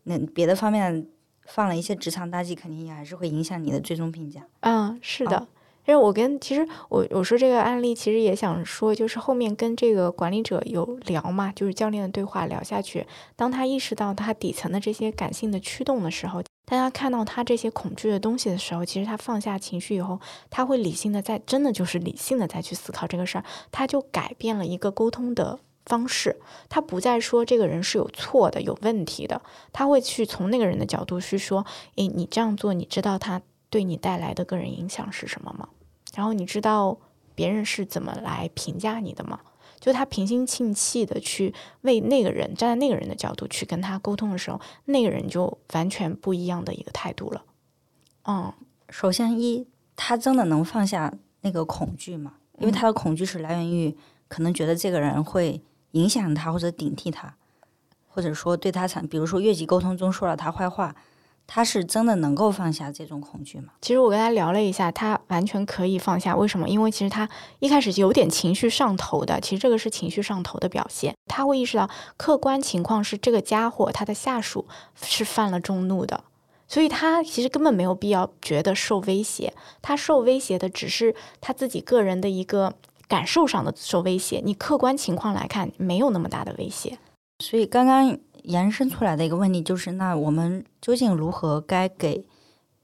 那别的方面放了一些职场大忌，肯定也还是会影响你的最终评价。嗯，是的，因为我跟其实我我说这个案例，其实也想说，就是后面跟这个管理者有聊嘛，就是教练的对话聊下去，当他意识到他底层的这些感性的驱动的时候。当他看到他这些恐惧的东西的时候，其实他放下情绪以后，他会理性的在真的就是理性的再去思考这个事儿，他就改变了一个沟通的方式，他不再说这个人是有错的、有问题的，他会去从那个人的角度去说，诶，你这样做，你知道他对你带来的个人影响是什么吗？然后你知道别人是怎么来评价你的吗？就他平心静气的去为那个人站在那个人的角度去跟他沟通的时候，那个人就完全不一样的一个态度了。嗯，首先一，他真的能放下那个恐惧吗？因为他的恐惧是来源于可能觉得这个人会影响他或者顶替他，或者说对他产，比如说越级沟通中说了他坏话。他是真的能够放下这种恐惧吗？其实我跟他聊了一下，他完全可以放下。为什么？因为其实他一开始有点情绪上头的，其实这个是情绪上头的表现。他会意识到客观情况是这个家伙他的下属是犯了众怒的，所以他其实根本没有必要觉得受威胁。他受威胁的只是他自己个人的一个感受上的受威胁。你客观情况来看，没有那么大的威胁。所以刚刚。延伸出来的一个问题就是，那我们究竟如何该给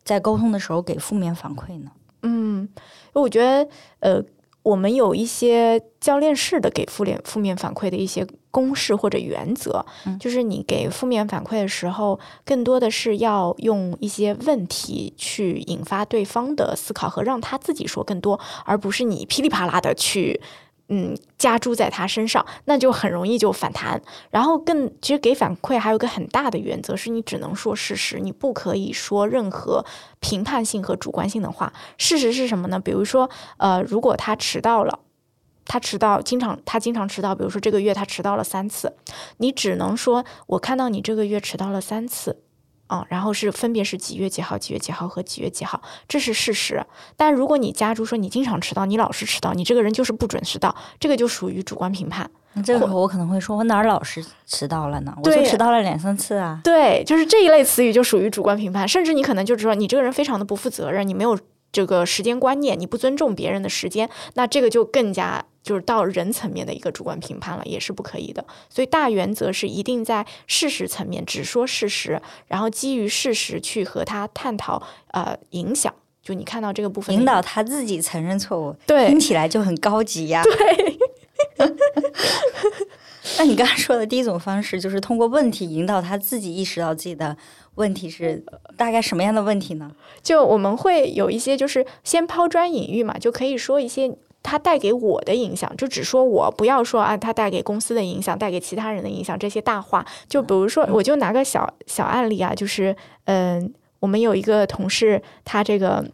在沟通的时候给负面反馈呢？嗯，我觉得，呃，我们有一些教练式的给负面负面反馈的一些公式或者原则，就是你给负面反馈的时候，更多的是要用一些问题去引发对方的思考和让他自己说更多，而不是你噼里啪啦的去。嗯加诸在他身上，那就很容易就反弹。然后更其实给反馈还有一个很大的原则是，你只能说事实，你不可以说任何评判性和主观性的话。事实是什么呢？比如说，呃，如果他迟到了。他迟到，经常他经常迟到。比如说这个月他迟到了三次，你只能说我看到你这个月迟到了三次，啊，然后是分别是几月几号、几月几号和几月几号，这是事实。但如果你加注说你经常迟到，你老是迟到，你这个人就是不准迟到，这个就属于主观评判。那这个时候我可能会说，我哪儿老是迟到了呢？我就迟到了两三次啊。对，就是这一类词语就属于主观评判，甚至你可能就说你这个人非常的不负责任，你没有这个时间观念，你不尊重别人的时间，那这个就更加。就是到人层面的一个主观评判了，也是不可以的。所以大原则是一定在事实层面只说事实，然后基于事实去和他探讨呃影响。就你看到这个部分，引导他自己承认错误，对，听起来就很高级呀。对。那你刚才说的第一种方式，就是通过问题引导他自己意识到自己的问题是大概什么样的问题呢？就我们会有一些，就是先抛砖引玉嘛，就可以说一些。它带给我的影响，就只说我，不要说啊，它带给公司的影响，带给其他人的影响，这些大话。就比如说，我就拿个小小案例啊，就是，嗯，我们有一个同事，他这个，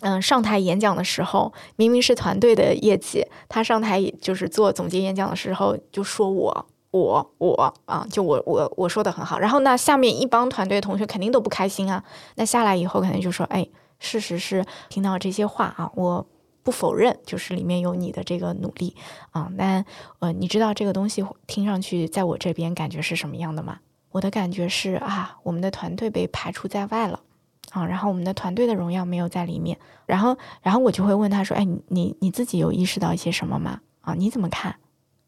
嗯，上台演讲的时候，明明是团队的业绩，他上台就是做总结演讲的时候，就说我，我，我啊，就我，我，我说的很好。然后那下面一帮团队同学肯定都不开心啊。那下来以后，肯定就说，哎，事实是听到这些话啊，我。不否认，就是里面有你的这个努力啊。那呃，你知道这个东西听上去在我这边感觉是什么样的吗？我的感觉是啊，我们的团队被排除在外了啊。然后我们的团队的荣耀没有在里面。然后，然后我就会问他说：“哎，你你自己有意识到一些什么吗？啊，你怎么看？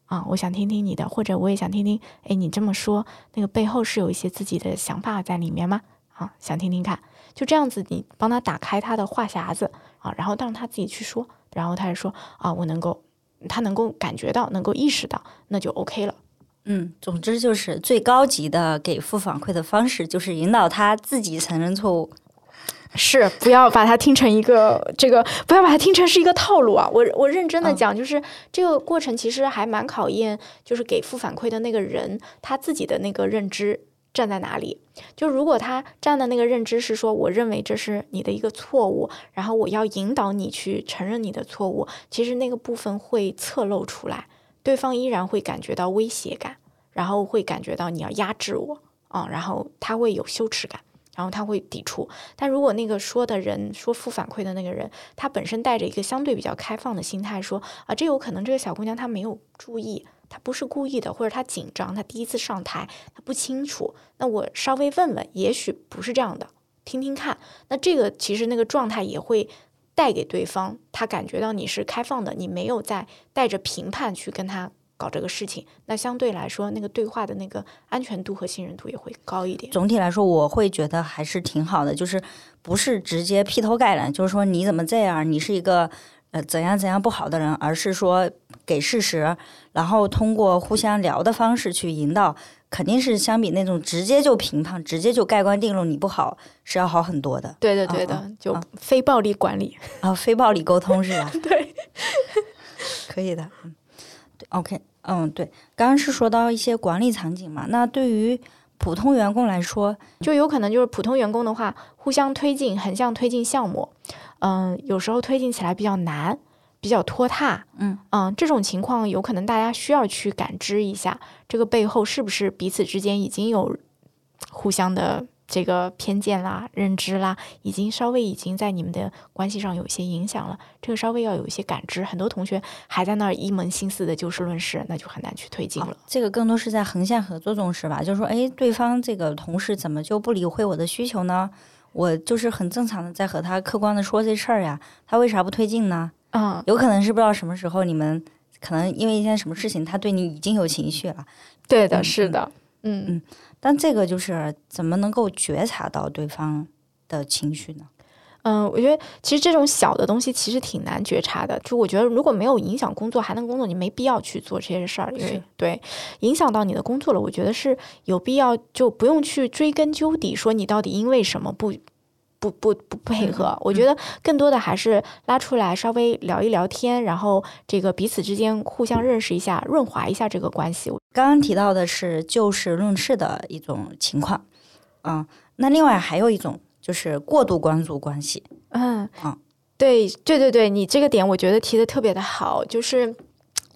啊，我想听听你的，或者我也想听听。哎，你这么说，那个背后是有一些自己的想法在里面吗？啊，想听听看。就这样子，你帮他打开他的话匣子。”啊，然后让他自己去说，然后他就说啊，我能够，他能够感觉到，能够意识到，那就 OK 了。嗯，总之就是最高级的给负反馈的方式，就是引导他自己承认错误。是，不要把它听成一个这个，不要把它听成是一个套路啊！我我认真的讲，就是这个过程其实还蛮考验，就是给负反馈的那个人他自己的那个认知。站在哪里？就如果他站的那个认知是说，我认为这是你的一个错误，然后我要引导你去承认你的错误，其实那个部分会侧漏出来，对方依然会感觉到威胁感，然后会感觉到你要压制我啊，然后他会有羞耻感，然后他会抵触。但如果那个说的人说负反馈的那个人，他本身带着一个相对比较开放的心态，说啊，这有可能这个小姑娘她没有注意。她不是故意的，或者她紧张，她第一次上台，她不清楚。那我稍微问问，也许不是这样的，听听看。那这个其实那个状态也会带给对方，他感觉到你是开放的，你没有在带着评判去跟他搞这个事情。那相对来说，那个对话的那个安全度和信任度也会高一点。总体来说，我会觉得还是挺好的，就是不是直接劈头盖脸，就是说你怎么这样，你是一个。呃，怎样怎样不好的人，而是说给事实，然后通过互相聊的方式去引导，肯定是相比那种直接就评判、直接就盖棺定论你不好是要好很多的。对对，对的，就非暴力管理啊，非暴力沟通是吧？对，可以的。嗯，对，OK，嗯，对，刚刚是说到一些管理场景嘛，那对于普通员工来说，就有可能就是普通员工的话，互相推进，横向推进项目。嗯，有时候推进起来比较难，比较拖沓。嗯嗯，这种情况有可能大家需要去感知一下，这个背后是不是彼此之间已经有互相的这个偏见啦、认知啦，已经稍微已经在你们的关系上有一些影响了。这个稍微要有一些感知。很多同学还在那儿一门心思的就事论事，那就很难去推进了。这个更多是在横向合作中，是吧？就是说，哎，对方这个同事怎么就不理会我的需求呢？我就是很正常的在和他客观的说这事儿呀，他为啥不推进呢？嗯，有可能是不知道什么时候你们可能因为一件什么事情，他对你已经有情绪了。对的，是的，嗯嗯。但这个就是怎么能够觉察到对方的情绪呢？嗯，我觉得其实这种小的东西其实挺难觉察的。就我觉得如果没有影响工作还能工作，你没必要去做这些事儿。因为对影响到你的工作了，我觉得是有必要就不用去追根究底，说你到底因为什么不不不不配合。我觉得更多的还是拉出来稍微聊一聊天，然后这个彼此之间互相认识一下，润滑一下这个关系。刚刚提到的是就事论事的一种情况，嗯，那另外还有一种就是过度关注关系，嗯嗯，对对对对，你这个点我觉得提的特别的好，就是。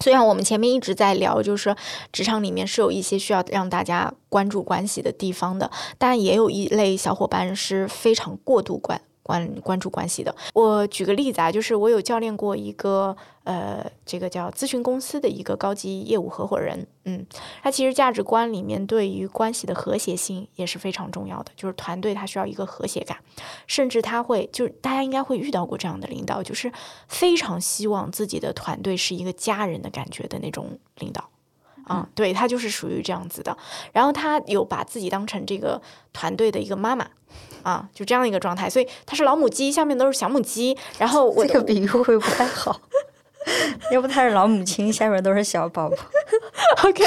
虽然我们前面一直在聊，就是职场里面是有一些需要让大家关注关系的地方的，但也有一类小伙伴是非常过度关关关注关系的。我举个例子啊，就是我有教练过一个呃，这个叫咨询公司的一个高级业务合伙人，嗯，他其实价值观里面对于关系的和谐性也是非常重要的，就是团队他需要一个和谐感，甚至他会就是大家应该会遇到过这样的领导，就是非常希望自己的团队是一个家人的感觉的那种领导。啊、对他就是属于这样子的，然后他有把自己当成这个团队的一个妈妈，啊，就这样一个状态，所以它是老母鸡，下面都是小母鸡，然后我这个比喻会不会不太好？要不它是老母亲，下面都是小宝宝。OK，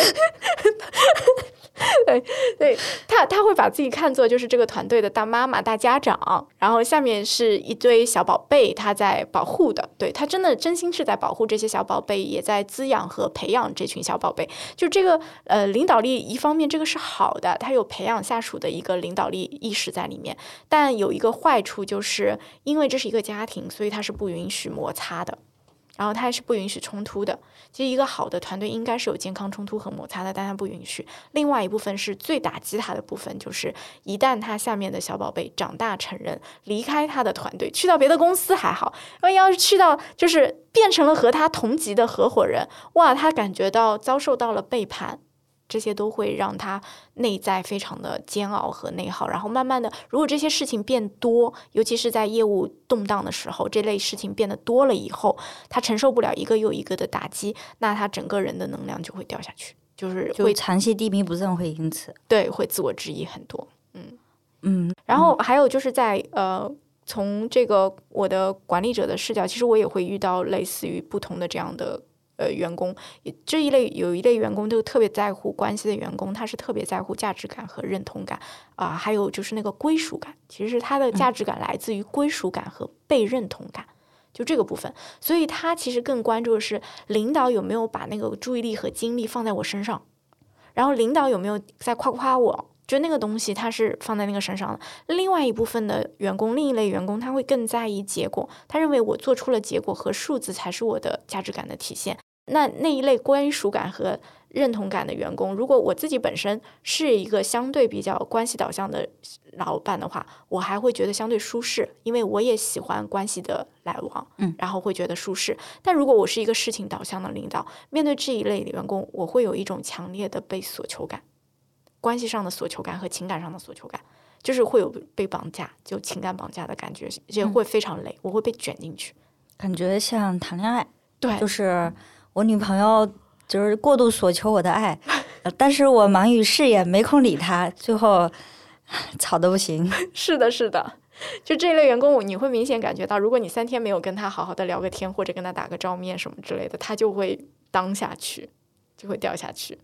对 对，他他会把自己看作就是这个团队的大妈妈、大家长，然后下面是一堆小宝贝，他在保护的。对他真的真心是在保护这些小宝贝，也在滋养和培养这群小宝贝。就这个呃领导力，一方面这个是好的，他有培养下属的一个领导力意识在里面，但有一个坏处，就是因为这是一个家庭，所以他是不允许摩擦的。然后它是不允许冲突的。其实一个好的团队应该是有健康冲突和摩擦的，但他不允许。另外一部分是最打击他的部分，就是一旦他下面的小宝贝长大成人，离开他的团队，去到别的公司还好，万一要是去到就是变成了和他同级的合伙人，哇，他感觉到遭受到了背叛。这些都会让他内在非常的煎熬和内耗，然后慢慢的，如果这些事情变多，尤其是在业务动荡的时候，这类事情变得多了以后，他承受不了一个又一个的打击，那他整个人的能量就会掉下去，就是就会长期低迷不振会因此，对会自我质疑很多。嗯嗯，然后还有就是在呃，从这个我的管理者的视角，其实我也会遇到类似于不同的这样的呃员工，这一类有一类员工就特别在乎关系的员工，他是特别在乎价值感和认同感啊、还有就是那个归属感，其实他的价值感来自于归属感和被认同感。就这个部分，所以他其实更关注的是领导有没有把那个注意力和精力放在我身上，然后领导有没有在夸夸我，就那个东西他是放在那个身上的。另外一部分的员工，另一类员工，他会更在意结果，他认为我做出了结果和数字才是我的价值感的体现。那那一类归属感和认同感的员工，如果我自己本身是一个相对比较关系导向的老板的话，我还会觉得相对舒适，因为我也喜欢关系的来往，嗯，然后会觉得舒适。但如果我是一个事情导向的领导，面对这一类的员工，我会有一种强烈的被索求感，关系上的索求感和情感上的索求感，就是会有被绑架，就情感绑架的感觉，也会非常累，我会被卷进去。感觉像谈恋爱，对，就是我女朋友就是过度索求我的爱，呃但是我忙于事业，没空理她，最后吵得不行。是的，是的，就这类员工，我你会明显感觉到，如果你三天没有跟他好好的聊个天，或者跟他打个照面什么之类的，他就会当下去，就会掉下去。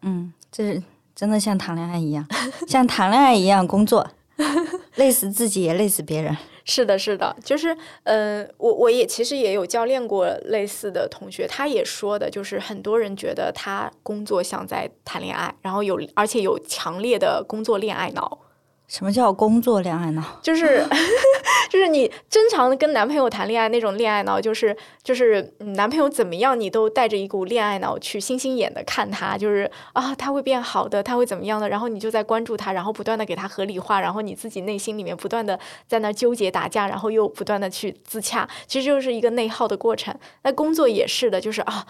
嗯，这是真的像谈恋爱一样，像谈恋爱一样工作，累死自己也累死别人。是的，是的，就是，嗯，我我也其实也有教练过类似的同学，他也说的，就是很多人觉得他工作像在谈恋爱，然后有而且有强烈的工作恋爱脑，什么叫工作恋爱脑？就是 就是你正常的跟男朋友谈恋爱那种恋爱脑，就是就是男朋友怎么样，你都带着一股恋爱脑去星星眼的看他，就是啊他会变好的，他会怎么样的，然后你就在关注他，然后不断的给他合理化，然后你自己内心里面不断的在那纠结打架，然后又不断的去自洽，其实就是一个内耗的过程。那工作也是的，就是啊。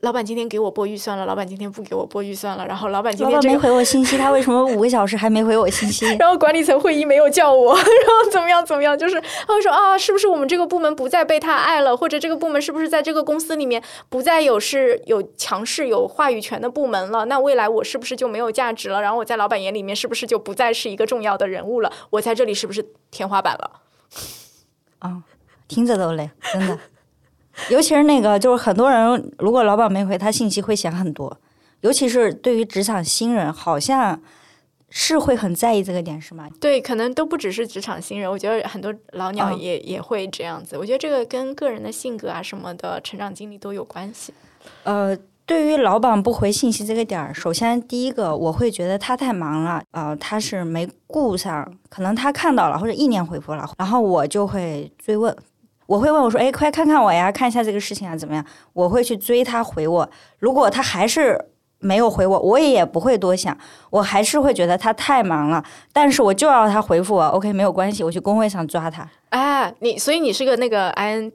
老板今天给我拨预算了，老板今天不给我拨预算了，然后老板今老板没天这个回我信息，他为什么五个小时还没回我信息？然后管理层会议没有叫我，然后怎么样怎么样，就是他会说啊，是不是我们这个部门不再被他爱了，或者这个部门是不是在这个公司里面不再有是有强势有话语权的部门了？那未来我是不是就没有价值了？然后我在老板眼里面是不是就不再是一个重要的人物了？我在这里是不是天花板了？啊、听着都累，真的。尤其是那个，就是很多人，如果老板没回他信息，会想很多。尤其是对于职场新人，好像是会很在意这个点，是吗？对，可能都不只是职场新人，我觉得很多老鸟嗯也、也会这样子。我觉得这个跟个人的性格啊什么的成长经历都有关系。呃，对于老板不回信息这个点儿，首先第一个我会觉得他太忙了，呃，他是没顾上，可能他看到了或者意念回复了，然后我就会追问，我会问我说，哎，快看看我呀，看一下这个事情啊怎么样？我会去追他回我，如果他还是没有回我，我也不会多想，我还是会觉得他太忙了，但是我就要他回复我，OK，没有关系，我去工会上抓他。哎，你所以你是个那个 IN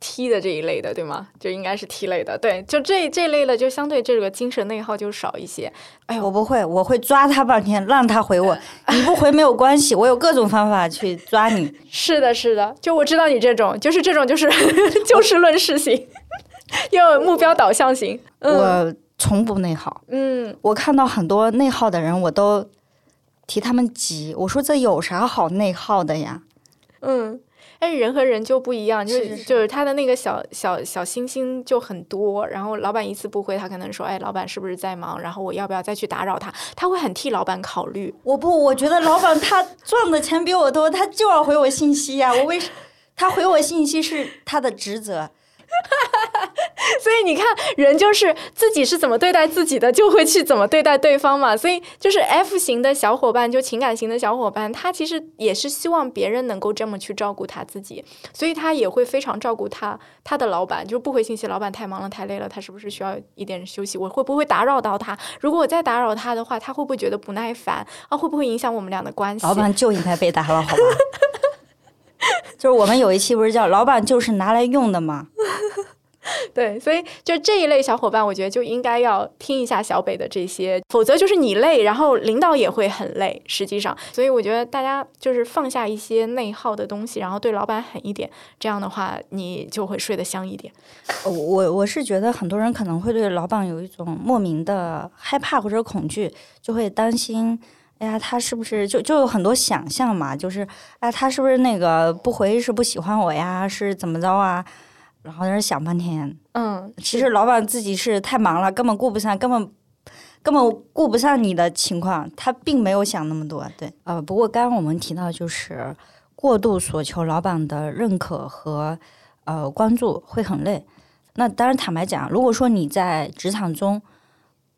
T 的这一类的，对吗？就应该是 T 类的，对，就这这类的，就相对这个精神内耗就少一些。哎呦，我不会，我会抓他半天，让他回我。你不回没有关系，我有各种方法去抓你。是的，是的，就我知道你这种，就是这种，就是 就事论事型，要有目标导向型。嗯我从不内耗，嗯，我看到很多内耗的人，我都替他们急。我说这有啥好内耗的呀？嗯，但是人和人就不一样，就是就是他的那个小小小星星就很多，然后老板一次不回，他可能说，哎，老板是不是在忙？然后我要不要再去打扰他？他会很替老板考虑。我不，我觉得老板他赚的钱比我多，他就要回我信息呀。我为什他回我信息是他的职责。所以你看，人就是自己是怎么对待自己的，就会去怎么对待对方嘛。所以就是 F 型的小伙伴，就情感型的小伙伴，他其实也是希望别人能够这么去照顾他自己，所以他也会非常照顾他他的老板，就不回信息，老板太忙了太累了，他是不是需要一点休息？我会不会打扰到他？如果我再打扰他的话，他会不会觉得不耐烦啊？会不会影响我们俩的关系？老板就应该被打扰，好吧？就是我们有一期不是叫“老板就是拿来用的”吗？对，所以就这一类小伙伴，我觉得就应该要听一下小北的这些，否则就是你累，然后领导也会很累。实际上，所以我觉得大家就是放下一些内耗的东西，然后对老板狠一点，这样的话你就会睡得香一点。我我我是觉得很多人可能会对老板有一种莫名的害怕或者恐惧，就会担心，哎呀，他是不是就就有很多想象嘛，就是哎，他是不是那个不回是不喜欢我呀，是怎么着啊？然后在那想半天，嗯，其实老板自己是太忙了，根本顾不上，根本根本顾不上你的情况，他并没有想那么多。对，呃，不过刚刚我们提到就是过度索求老板的认可和呃关注会很累。那当然，坦白讲，如果说你在职场中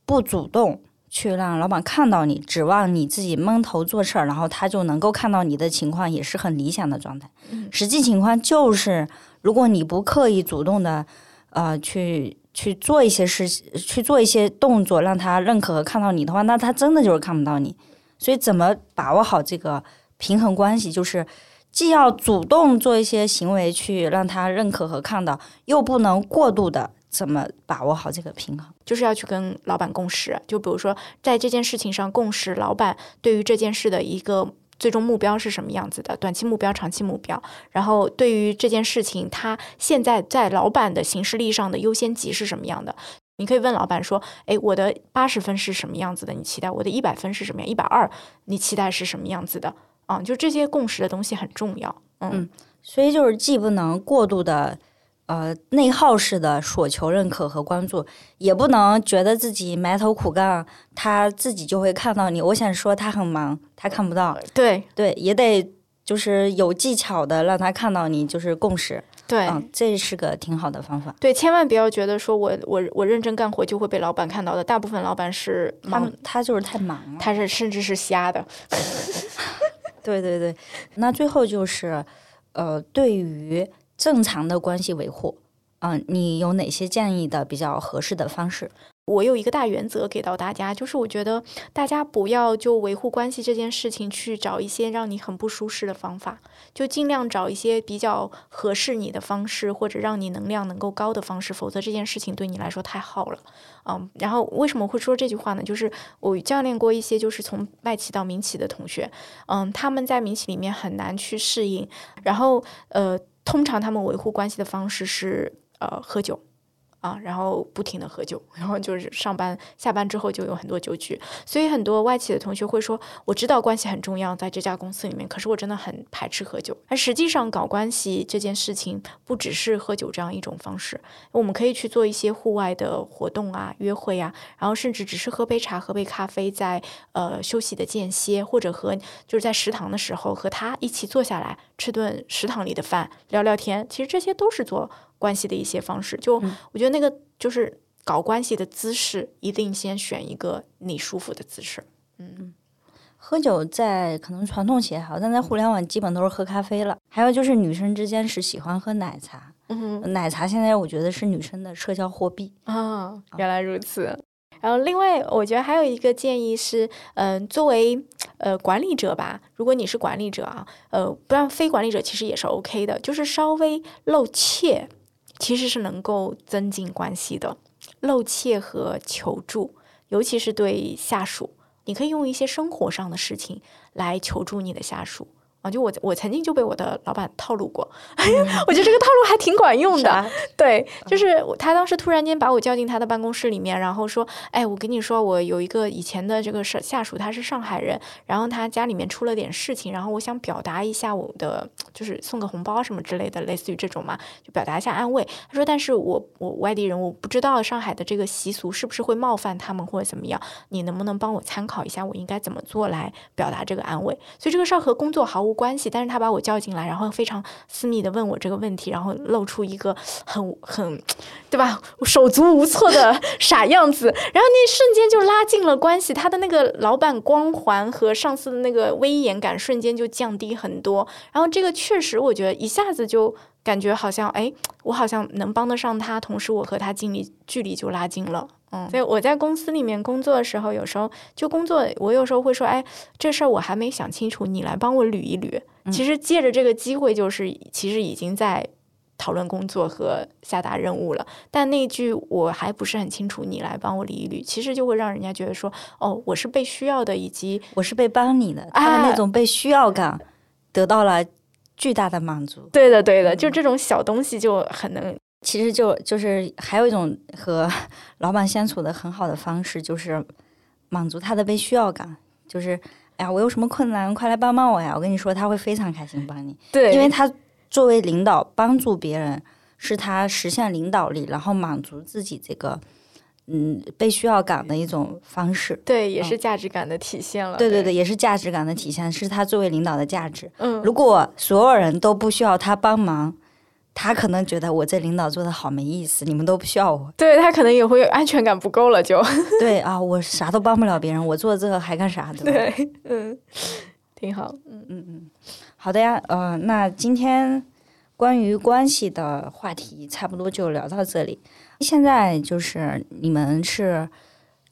不主动去让老板看到你，指望你自己闷头做事儿，然后他就能够看到你的情况，也是很理想的状态。实际情况就是，如果你不刻意主动的呃去去做一些事，去做一些动作，让他认可和看到你的话，那他真的就是看不到你。所以，怎么把握好这个平衡关系，就是既要主动做一些行为去让他认可和看到，又不能过度的怎么把握好这个平衡。就是要去跟老板共识，就比如说在这件事情上共识，老板对于这件事的一个最终目标是什么样子的，短期目标、长期目标，然后对于这件事情，他现在在老板的行事力上的优先级是什么样的？你可以问老板说：“哎，我的八十分是什么样子的？你期待我的一百分是什么样？一百二，你期待是什么样子的？啊，就这些共识的东西很重要。嗯，所以就是既不能过度的呃内耗式的索求认可和关注，也不能觉得自己埋头苦干，他自己就会看到你。我想说他很忙，他看不到，对对，也得就是有技巧的让他看到你，就是共识。对。嗯，这是个挺好的方法。对，千万不要觉得说我我我认真干活就会被老板看到的。大部分老板是忙他们，他就是太忙了。他是甚至是瞎的。对对对，那最后就是，呃，对于正常的关系维护，嗯、你有哪些建议的比较合适的方式？我有一个大原则给到大家，就是我觉得大家不要就维护关系这件事情去找一些让你很不舒适的方法，就尽量找一些比较合适你的方式，或者让你能量能够高的方式，否则这件事情对你来说太耗了。嗯，然后为什么会说这句话呢？就是我教练过一些就是从外企到民企的同学，嗯，他们在民企里面很难去适应，然后呃，通常他们维护关系的方式是呃喝酒。啊，然后不停的喝酒，然后就是上班下班之后就有很多酒局，所以很多外企的同学会说，我知道关系很重要，在这家公司里面，可是我真的很排斥喝酒。而实际上搞关系这件事情不只是喝酒这样一种方式，我们可以去做一些户外的活动啊、约会啊，然后甚至只是喝杯茶、喝杯咖啡，在呃休息的间歇，或者和就是在食堂的时候和他一起坐下来吃顿食堂里的饭，聊聊天，其实这些都是做。关系的一些方式，就我觉得那个就是搞关系的姿势，一定先选一个你舒服的姿势。嗯，喝酒在可能传统企业好，但在互联网基本都是喝咖啡了。还有就是女生之间是喜欢喝奶茶，嗯，奶茶现在我觉得是女生的社交货币啊。原来如此。然后另外，我觉得还有一个建议是，嗯，作为呃管理者吧，如果你是管理者啊，呃，不然非管理者其实也是 OK 的，就是稍微露怯。其实是能够增进关系的，露怯和求助，尤其是对下属，你可以用一些生活上的事情来求助你的下属。啊，就我我曾经就被我的老板套路过，我觉得这个套路还挺管用的。对，就是他当时突然间把我叫进他的办公室里面，然后说：“哎，我跟你说，我有一个以前的这个下下属，他是上海人，然后他家里面出了点事情，然后我想表达一下我的，就是送个红包什么之类的，类似于这种嘛，就表达一下安慰。”他说：“但是我我外地人，我不知道上海的这个习俗是不是会冒犯他们或者怎么样，你能不能帮我参考一下，我应该怎么做来表达这个安慰？”所以这个事儿和工作毫无。关系，但是他把我叫进来，然后非常私密的问我这个问题，然后露出一个很很，对吧，手足无措的 傻样子，然后那瞬间就拉近了关系，他的那个老板光环和上司的那个威严感瞬间就降低很多，然后这个确实我觉得一下子就感觉好像，哎，我好像能帮得上他，同时我和他距离距离就拉近了。嗯，所以我在公司里面工作的时候，有时候就工作，我有时候会说，哎，这事儿我还没想清楚，你来帮我捋一捋。其实借着这个机会，就是其实已经在讨论工作和下达任务了。但那句我还不是很清楚，你来帮我捋一捋，其实就会让人家觉得说，哦，我是被需要的，以及我是被帮你的，他的那种被需要感得到了巨大的满足。对的，对的，就这种小东西就很能。其实就就是还有一种和 老板相处的很好的方式，就是满足他的被需要感。就是哎呀，我有什么困难，快来帮帮我呀！我跟你说，他会非常开心帮你。对，因为他作为领导，帮助别人是他实现领导力，然后满足自己这个嗯被需要感的一种方式。对，也是价值感的体现了。对对对，也是价值感的体现，是他作为领导的价值。嗯，如果所有人都不需要他帮忙。他可能觉得我这领导做的好没意思，你们都不需要我。对他可能也会有安全感不够了，就对啊，我啥都帮不了别人，我做这个还干啥？对，嗯，挺好，嗯嗯嗯，好的呀，呃，那今天关于关系的话题差不多就聊到这里。现在就是你们是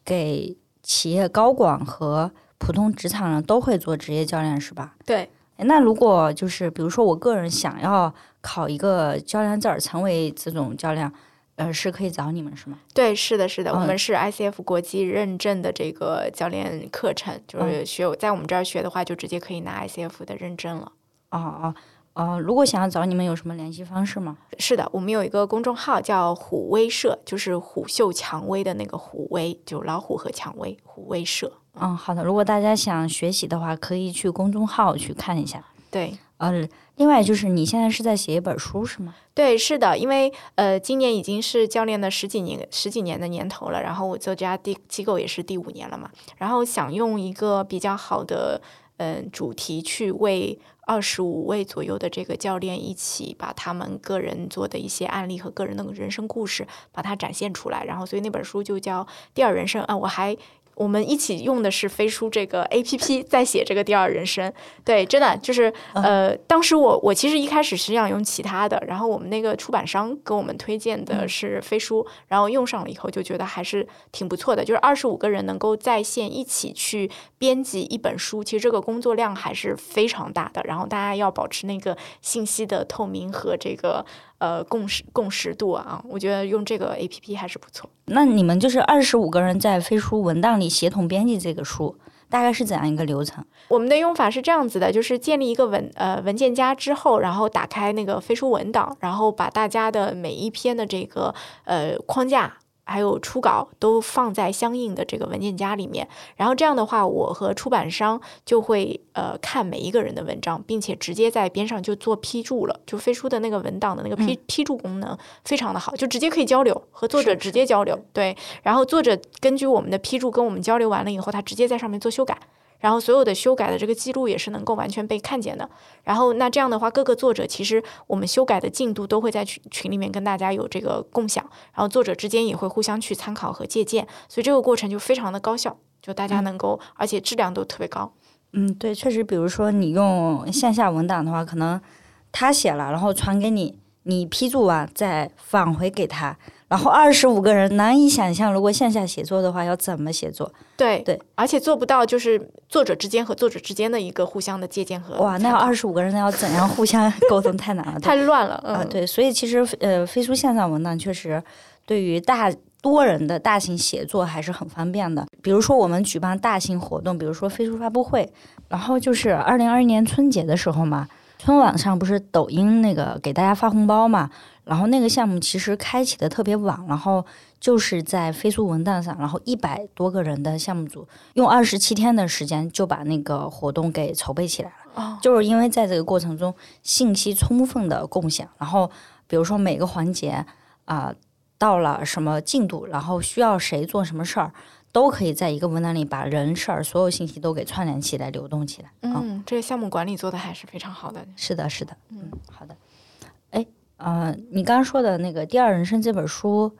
给企业高管和普通职场人都会做职业教练是吧？对。那如果就是比如说我个人想要。考一个教练证儿，成为这种教练，呃，是可以找你们是吗？对，是的，是的，我们是 ICF 国际认证的这个教练课程，就是学在我们这儿学的话，就直接可以拿 ICF 的认证了。哦哦哦，如果想要找你们，有什么联系方式吗？是的，我们有一个公众号叫虎威社，就是虎嗅蔷薇的那个虎威，就老虎和蔷薇，虎威社。嗯，好的。如果大家想学习的话，可以去公众号去看一下。对。呃，另外就是你现在是在写一本书是吗？对，是的，因为呃，今年已经是教练的十几年十几年的年头了，然后我做这家第机构也是第五年了嘛，然后想用一个比较好的嗯主题去为二十五位左右的这个教练一起把他们个人做的一些案例和个人的人生故事把它展现出来，然后所以那本书就叫《第二人生》啊，我还。我们一起用的是飞书这个 A P P 在写这个第二人生，对，真的就是呃，当时我我其实一开始是想用其他的，然后我们那个出版商给我们推荐的是飞书，然后用上了以后就觉得还是挺不错的，就是二十五个人能够在线一起去编辑一本书，其实这个工作量还是非常大的，然后大家要保持那个信息的透明和这个。呃，共识共识度啊，我觉得用这个 A P P 还是不错。那你们就是二十五个人在飞书文档里协同编辑这个书，大概是怎样一个流程？我们的用法是这样子的，就是建立一个文呃文件夹之后，然后打开那个飞书文档，然后把大家的每一篇的这个呃框架。还有初稿都放在相应的这个文件夹里面，然后这样的话，我和出版商就会呃看每一个人的文章，并且直接在边上就做批注了。就飞书的那个文档的那个批批注功能非常的好，就直接可以交流，和作者直接交流。对，然后作者根据我们的批注跟我们交流完了以后，他直接在上面做修改。然后所有的修改的这个记录也是能够完全被看见的。然后那这样的话，各个作者其实我们修改的进度都会在群群里面跟大家有这个共享，然后作者之间也会互相去参考和借鉴，所以这个过程就非常的高效，就大家能够，而且质量都特别高。嗯，对，确实，比如说你用线下文档的话，可能他写了，然后传给你，你批注完再返回给他。然后二十五个人难以想象，如果线下写作的话要怎么写作？对对，而且做不到就是作者之间和作者之间的一个互相的借鉴和哇，那二十五个人要怎样互相沟通？太难了，太乱了啊！对，所以其实呃，飞书线上文档确实对于大多人的大型写作还是很方便的。比如说我们举办大型活动，比如说飞书发布会，然后就是二零二一年春节的时候嘛，春晚上不是抖音那个给大家发红包嘛？然后那个项目其实开启的特别晚，然后就是在飞书文档上，然后一百多个人的项目组用二十七天的时间就把那个活动给筹备起来了。就是因为在这个过程中信息充分的共享，然后比如说每个环节啊到了什么进度，然后需要谁做什么事儿，都可以在一个文档里把人事儿所有信息都给串联起来、流动起来。嗯，这个项目管理做的还是非常好的。是的，是的。嗯，好的。呃，你刚刚说的那个《第二人生》这本书，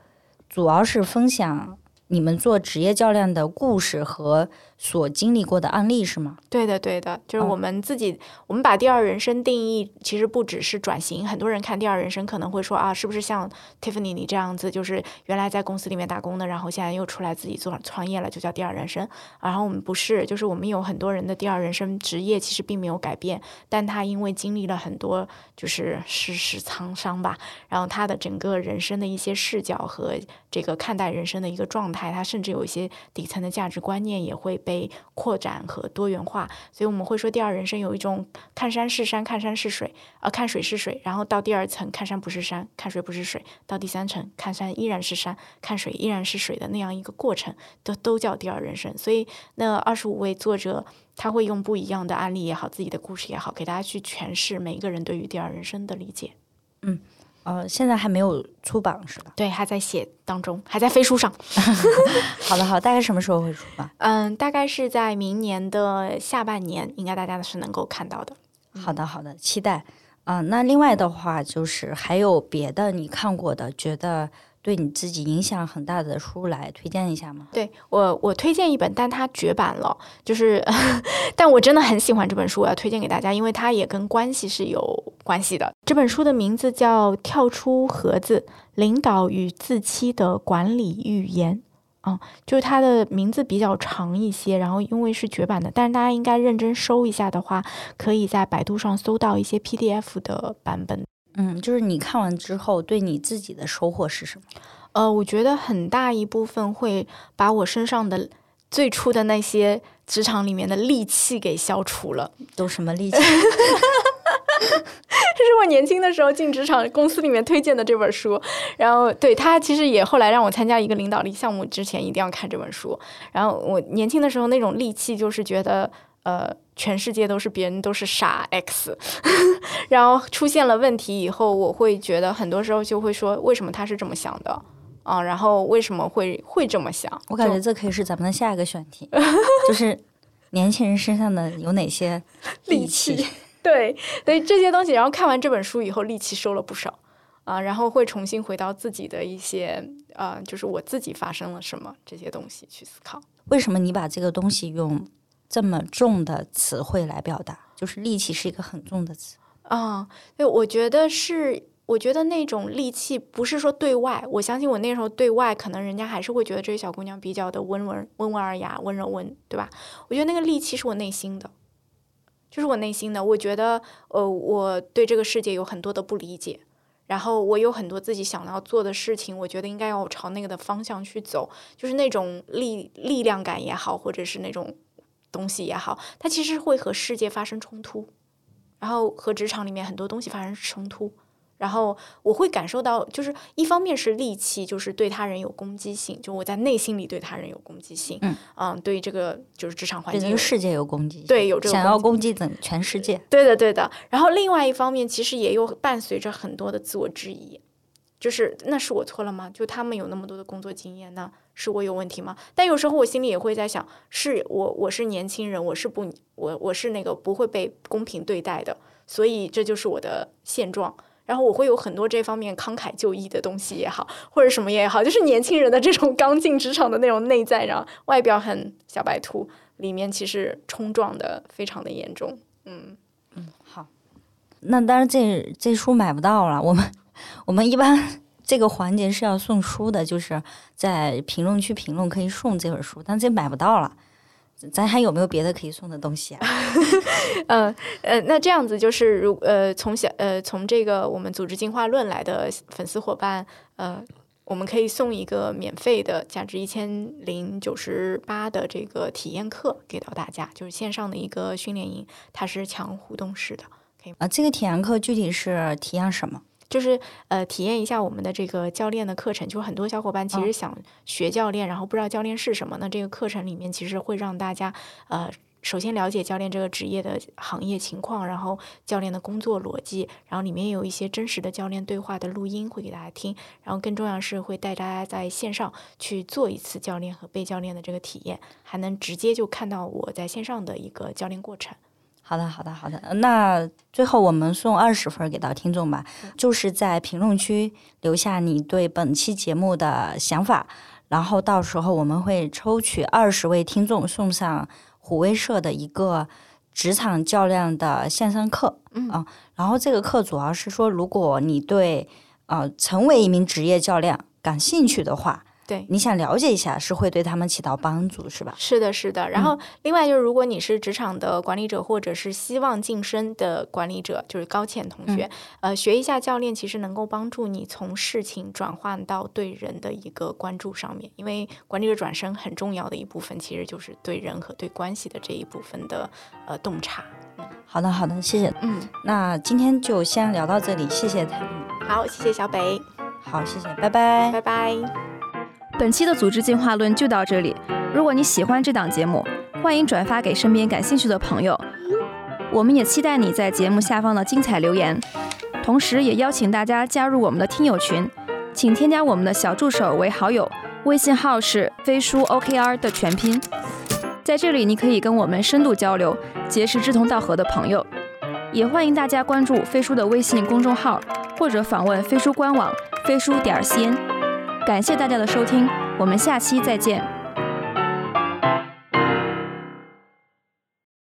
主要是分享你们做职业教练的故事和。所经历过的案例是吗？对的，对的，就是我们自己，我们把第二人生定义，其实不只是转型。很多人看第二人生可能会说啊，是不是像 Tiffany 你这样子，就是原来在公司里面打工的，然后现在又出来自己做创业了，就叫第二人生。然后我们不是，就是我们有很多人的第二人生职业其实并没有改变，但他因为经历了很多就是世事沧桑吧，然后他的整个人生的一些视角和这个看待人生的一个状态，他甚至有一些底层的价值观念也会。被扩展和多元化，所以我们会说第二人生有一种看山是山，看山是水，呃，看水是水，然后到第二层看山不是山，看水不是水，到第三层看山依然是山，看水依然是水的那样一个过程，都都叫第二人生。所以那二十五位作者他会用不一样的案例也好，自己的故事也好，给大家去诠释每一个人对于第二人生的理解。嗯。呃，现在还没有出版是吧？对，还在写当中，还在飞书上。好的，好，大概什么时候会出版？嗯，大概是在明年的下半年，应该大家是能够看到的。好的，好的，期待。啊，那另外的话，就是还有别的你看过的，觉得。对你自己影响很大的书来推荐一下吗？对我，我推荐一本，但它绝版了。就是，但我真的很喜欢这本书，我要推荐给大家，因为它也跟关系是有关系的。这本书的名字叫《跳出盒子：领导与自欺的管理预言》。啊，就是它的名字比较长一些，然后因为是绝版的，但是大家应该认真搜一下的话，可以在百度上搜到一些 PDF 的版本。嗯，就是你看完之后，对你自己的收获是什么？呃，我觉得很大一部分会把我身上的最初的那些职场里面的戾气给消除了。都什么戾 气？这是我年轻的时候进职场公司里面推荐的这本书。然后，对他其实也后来让我参加一个领导力项目之前一定要看这本书。然后我年轻的时候那种戾气，就是觉得。呃，全世界都是别人都是傻 X，然后出现了问题以后，我会觉得很多时候就会说，为什么他是这么想的啊？然后为什么会会这么想？我感觉这可以是咱们的下一个选题，就是年轻人身上的有哪些戾气？对，所以这些东西，然后看完这本书以后，戾气收了不少啊，然后会重新回到自己的一些呃，就是我自己发生了什么这些东西去思考。为什么你把这个东西用？这么重的词汇来表达，就是戾气是一个很重的词啊。对，我觉得是，我觉得那种戾气不是说对外，我相信我那时候对外可能人家还是会觉得这个小姑娘比较的温文温文尔雅、温柔温，对吧？我觉得那个戾气是我内心的，就是我内心的。我觉得，呃，我对这个世界有很多的不理解，然后我有很多自己想要做的事情，我觉得应该要朝那个的方向去走，就是那种力力量感也好，或者是那种。东西也好，它其实会和世界发生冲突，然后和职场里面很多东西发生冲突。然后我会感受到，就是一方面是戾气，就是对他人有攻击性，就我在内心里对他人有攻击性，嗯对这个就是职场环境，对这个世界有攻击性，对有这个想要攻攻击整全世界。对的对的。然后另外一方面，其实也有伴随着很多的自我质疑，就是那是我错了吗？就他们有那么多的工作经验，那是我有问题吗？但有时候我心里也会在想，是我我是年轻人，我是不我我是那个不会被公平对待的，所以这就是我的现状。然后我会有很多这方面慷慨就义的东西也好，或者什么也好，就是年轻人的这种刚进职场的那种内在，然后外表很小白兔，里面其实冲撞的非常的严重。嗯，好，那当然这这书买不到了，我们我们一般这个环节是要送书的，就是在评论区评论可以送这本书，但这买不到了。咱还有没有别的可以送的东西啊？呃呃，那这样子就是如呃从小呃从这个我们组织进化论来的粉丝伙伴，呃，我们可以送一个免费的价值一千零九十八的这个体验课给到大家，就是线上的一个训练营，它是强互动式的，可以啊，这个体验课具体是体验什么？就是呃体验一下我们的这个教练的课程，就很多小伙伴其实想学教练，然后不知道教练是什么，那这个课程里面其实会让大家呃。首先了解教练这个职业的行业情况，然后教练的工作逻辑，然后里面也有一些真实的教练对话的录音会给大家听，然后更重要是会带大家在线上去做一次教练和被教练的这个体验，还能直接就看到我在线上的一个教练过程。好的，好的，好的。那最后我们送二十分给到听众吧，就是在评论区留下你对本期节目的想法，然后到时候我们会抽取二十位听众送上虎威社的一个职场较量的线上课。嗯啊，然后这个课主要是说，如果你对呃成为一名职业教练感兴趣的话，对，你想了解一下，是会对他们起到帮助，是吧？是的，是的。然后，另外就是，如果你是职场的管理者，或者是希望晋升的管理者，就是高潜同学，呃，学一下教练，其实能够帮助你从事情转换到对人的一个关注上面。因为管理者转身很重要的一部分，其实就是对人和对关系的这一部分的呃洞察。好的，好的，谢谢。嗯，那今天就先聊到这里，谢谢他。好，谢谢小北，好，谢谢，拜拜。拜拜。本期的组织进化论就到这里。如果你喜欢这档节目，欢迎转发给身边感兴趣的朋友。我们也期待你在节目下方的精彩留言，同时也邀请大家加入我们的听友群，请添加我们的小助手为好友，微信号是飞书 OKR 的全拼。在这里，你可以跟我们深度交流，结识志同道合的朋友。也欢迎大家关注飞书的微信公众号，或者访问飞书官网飞书点 cn。感谢大家的收听，我们下期再见。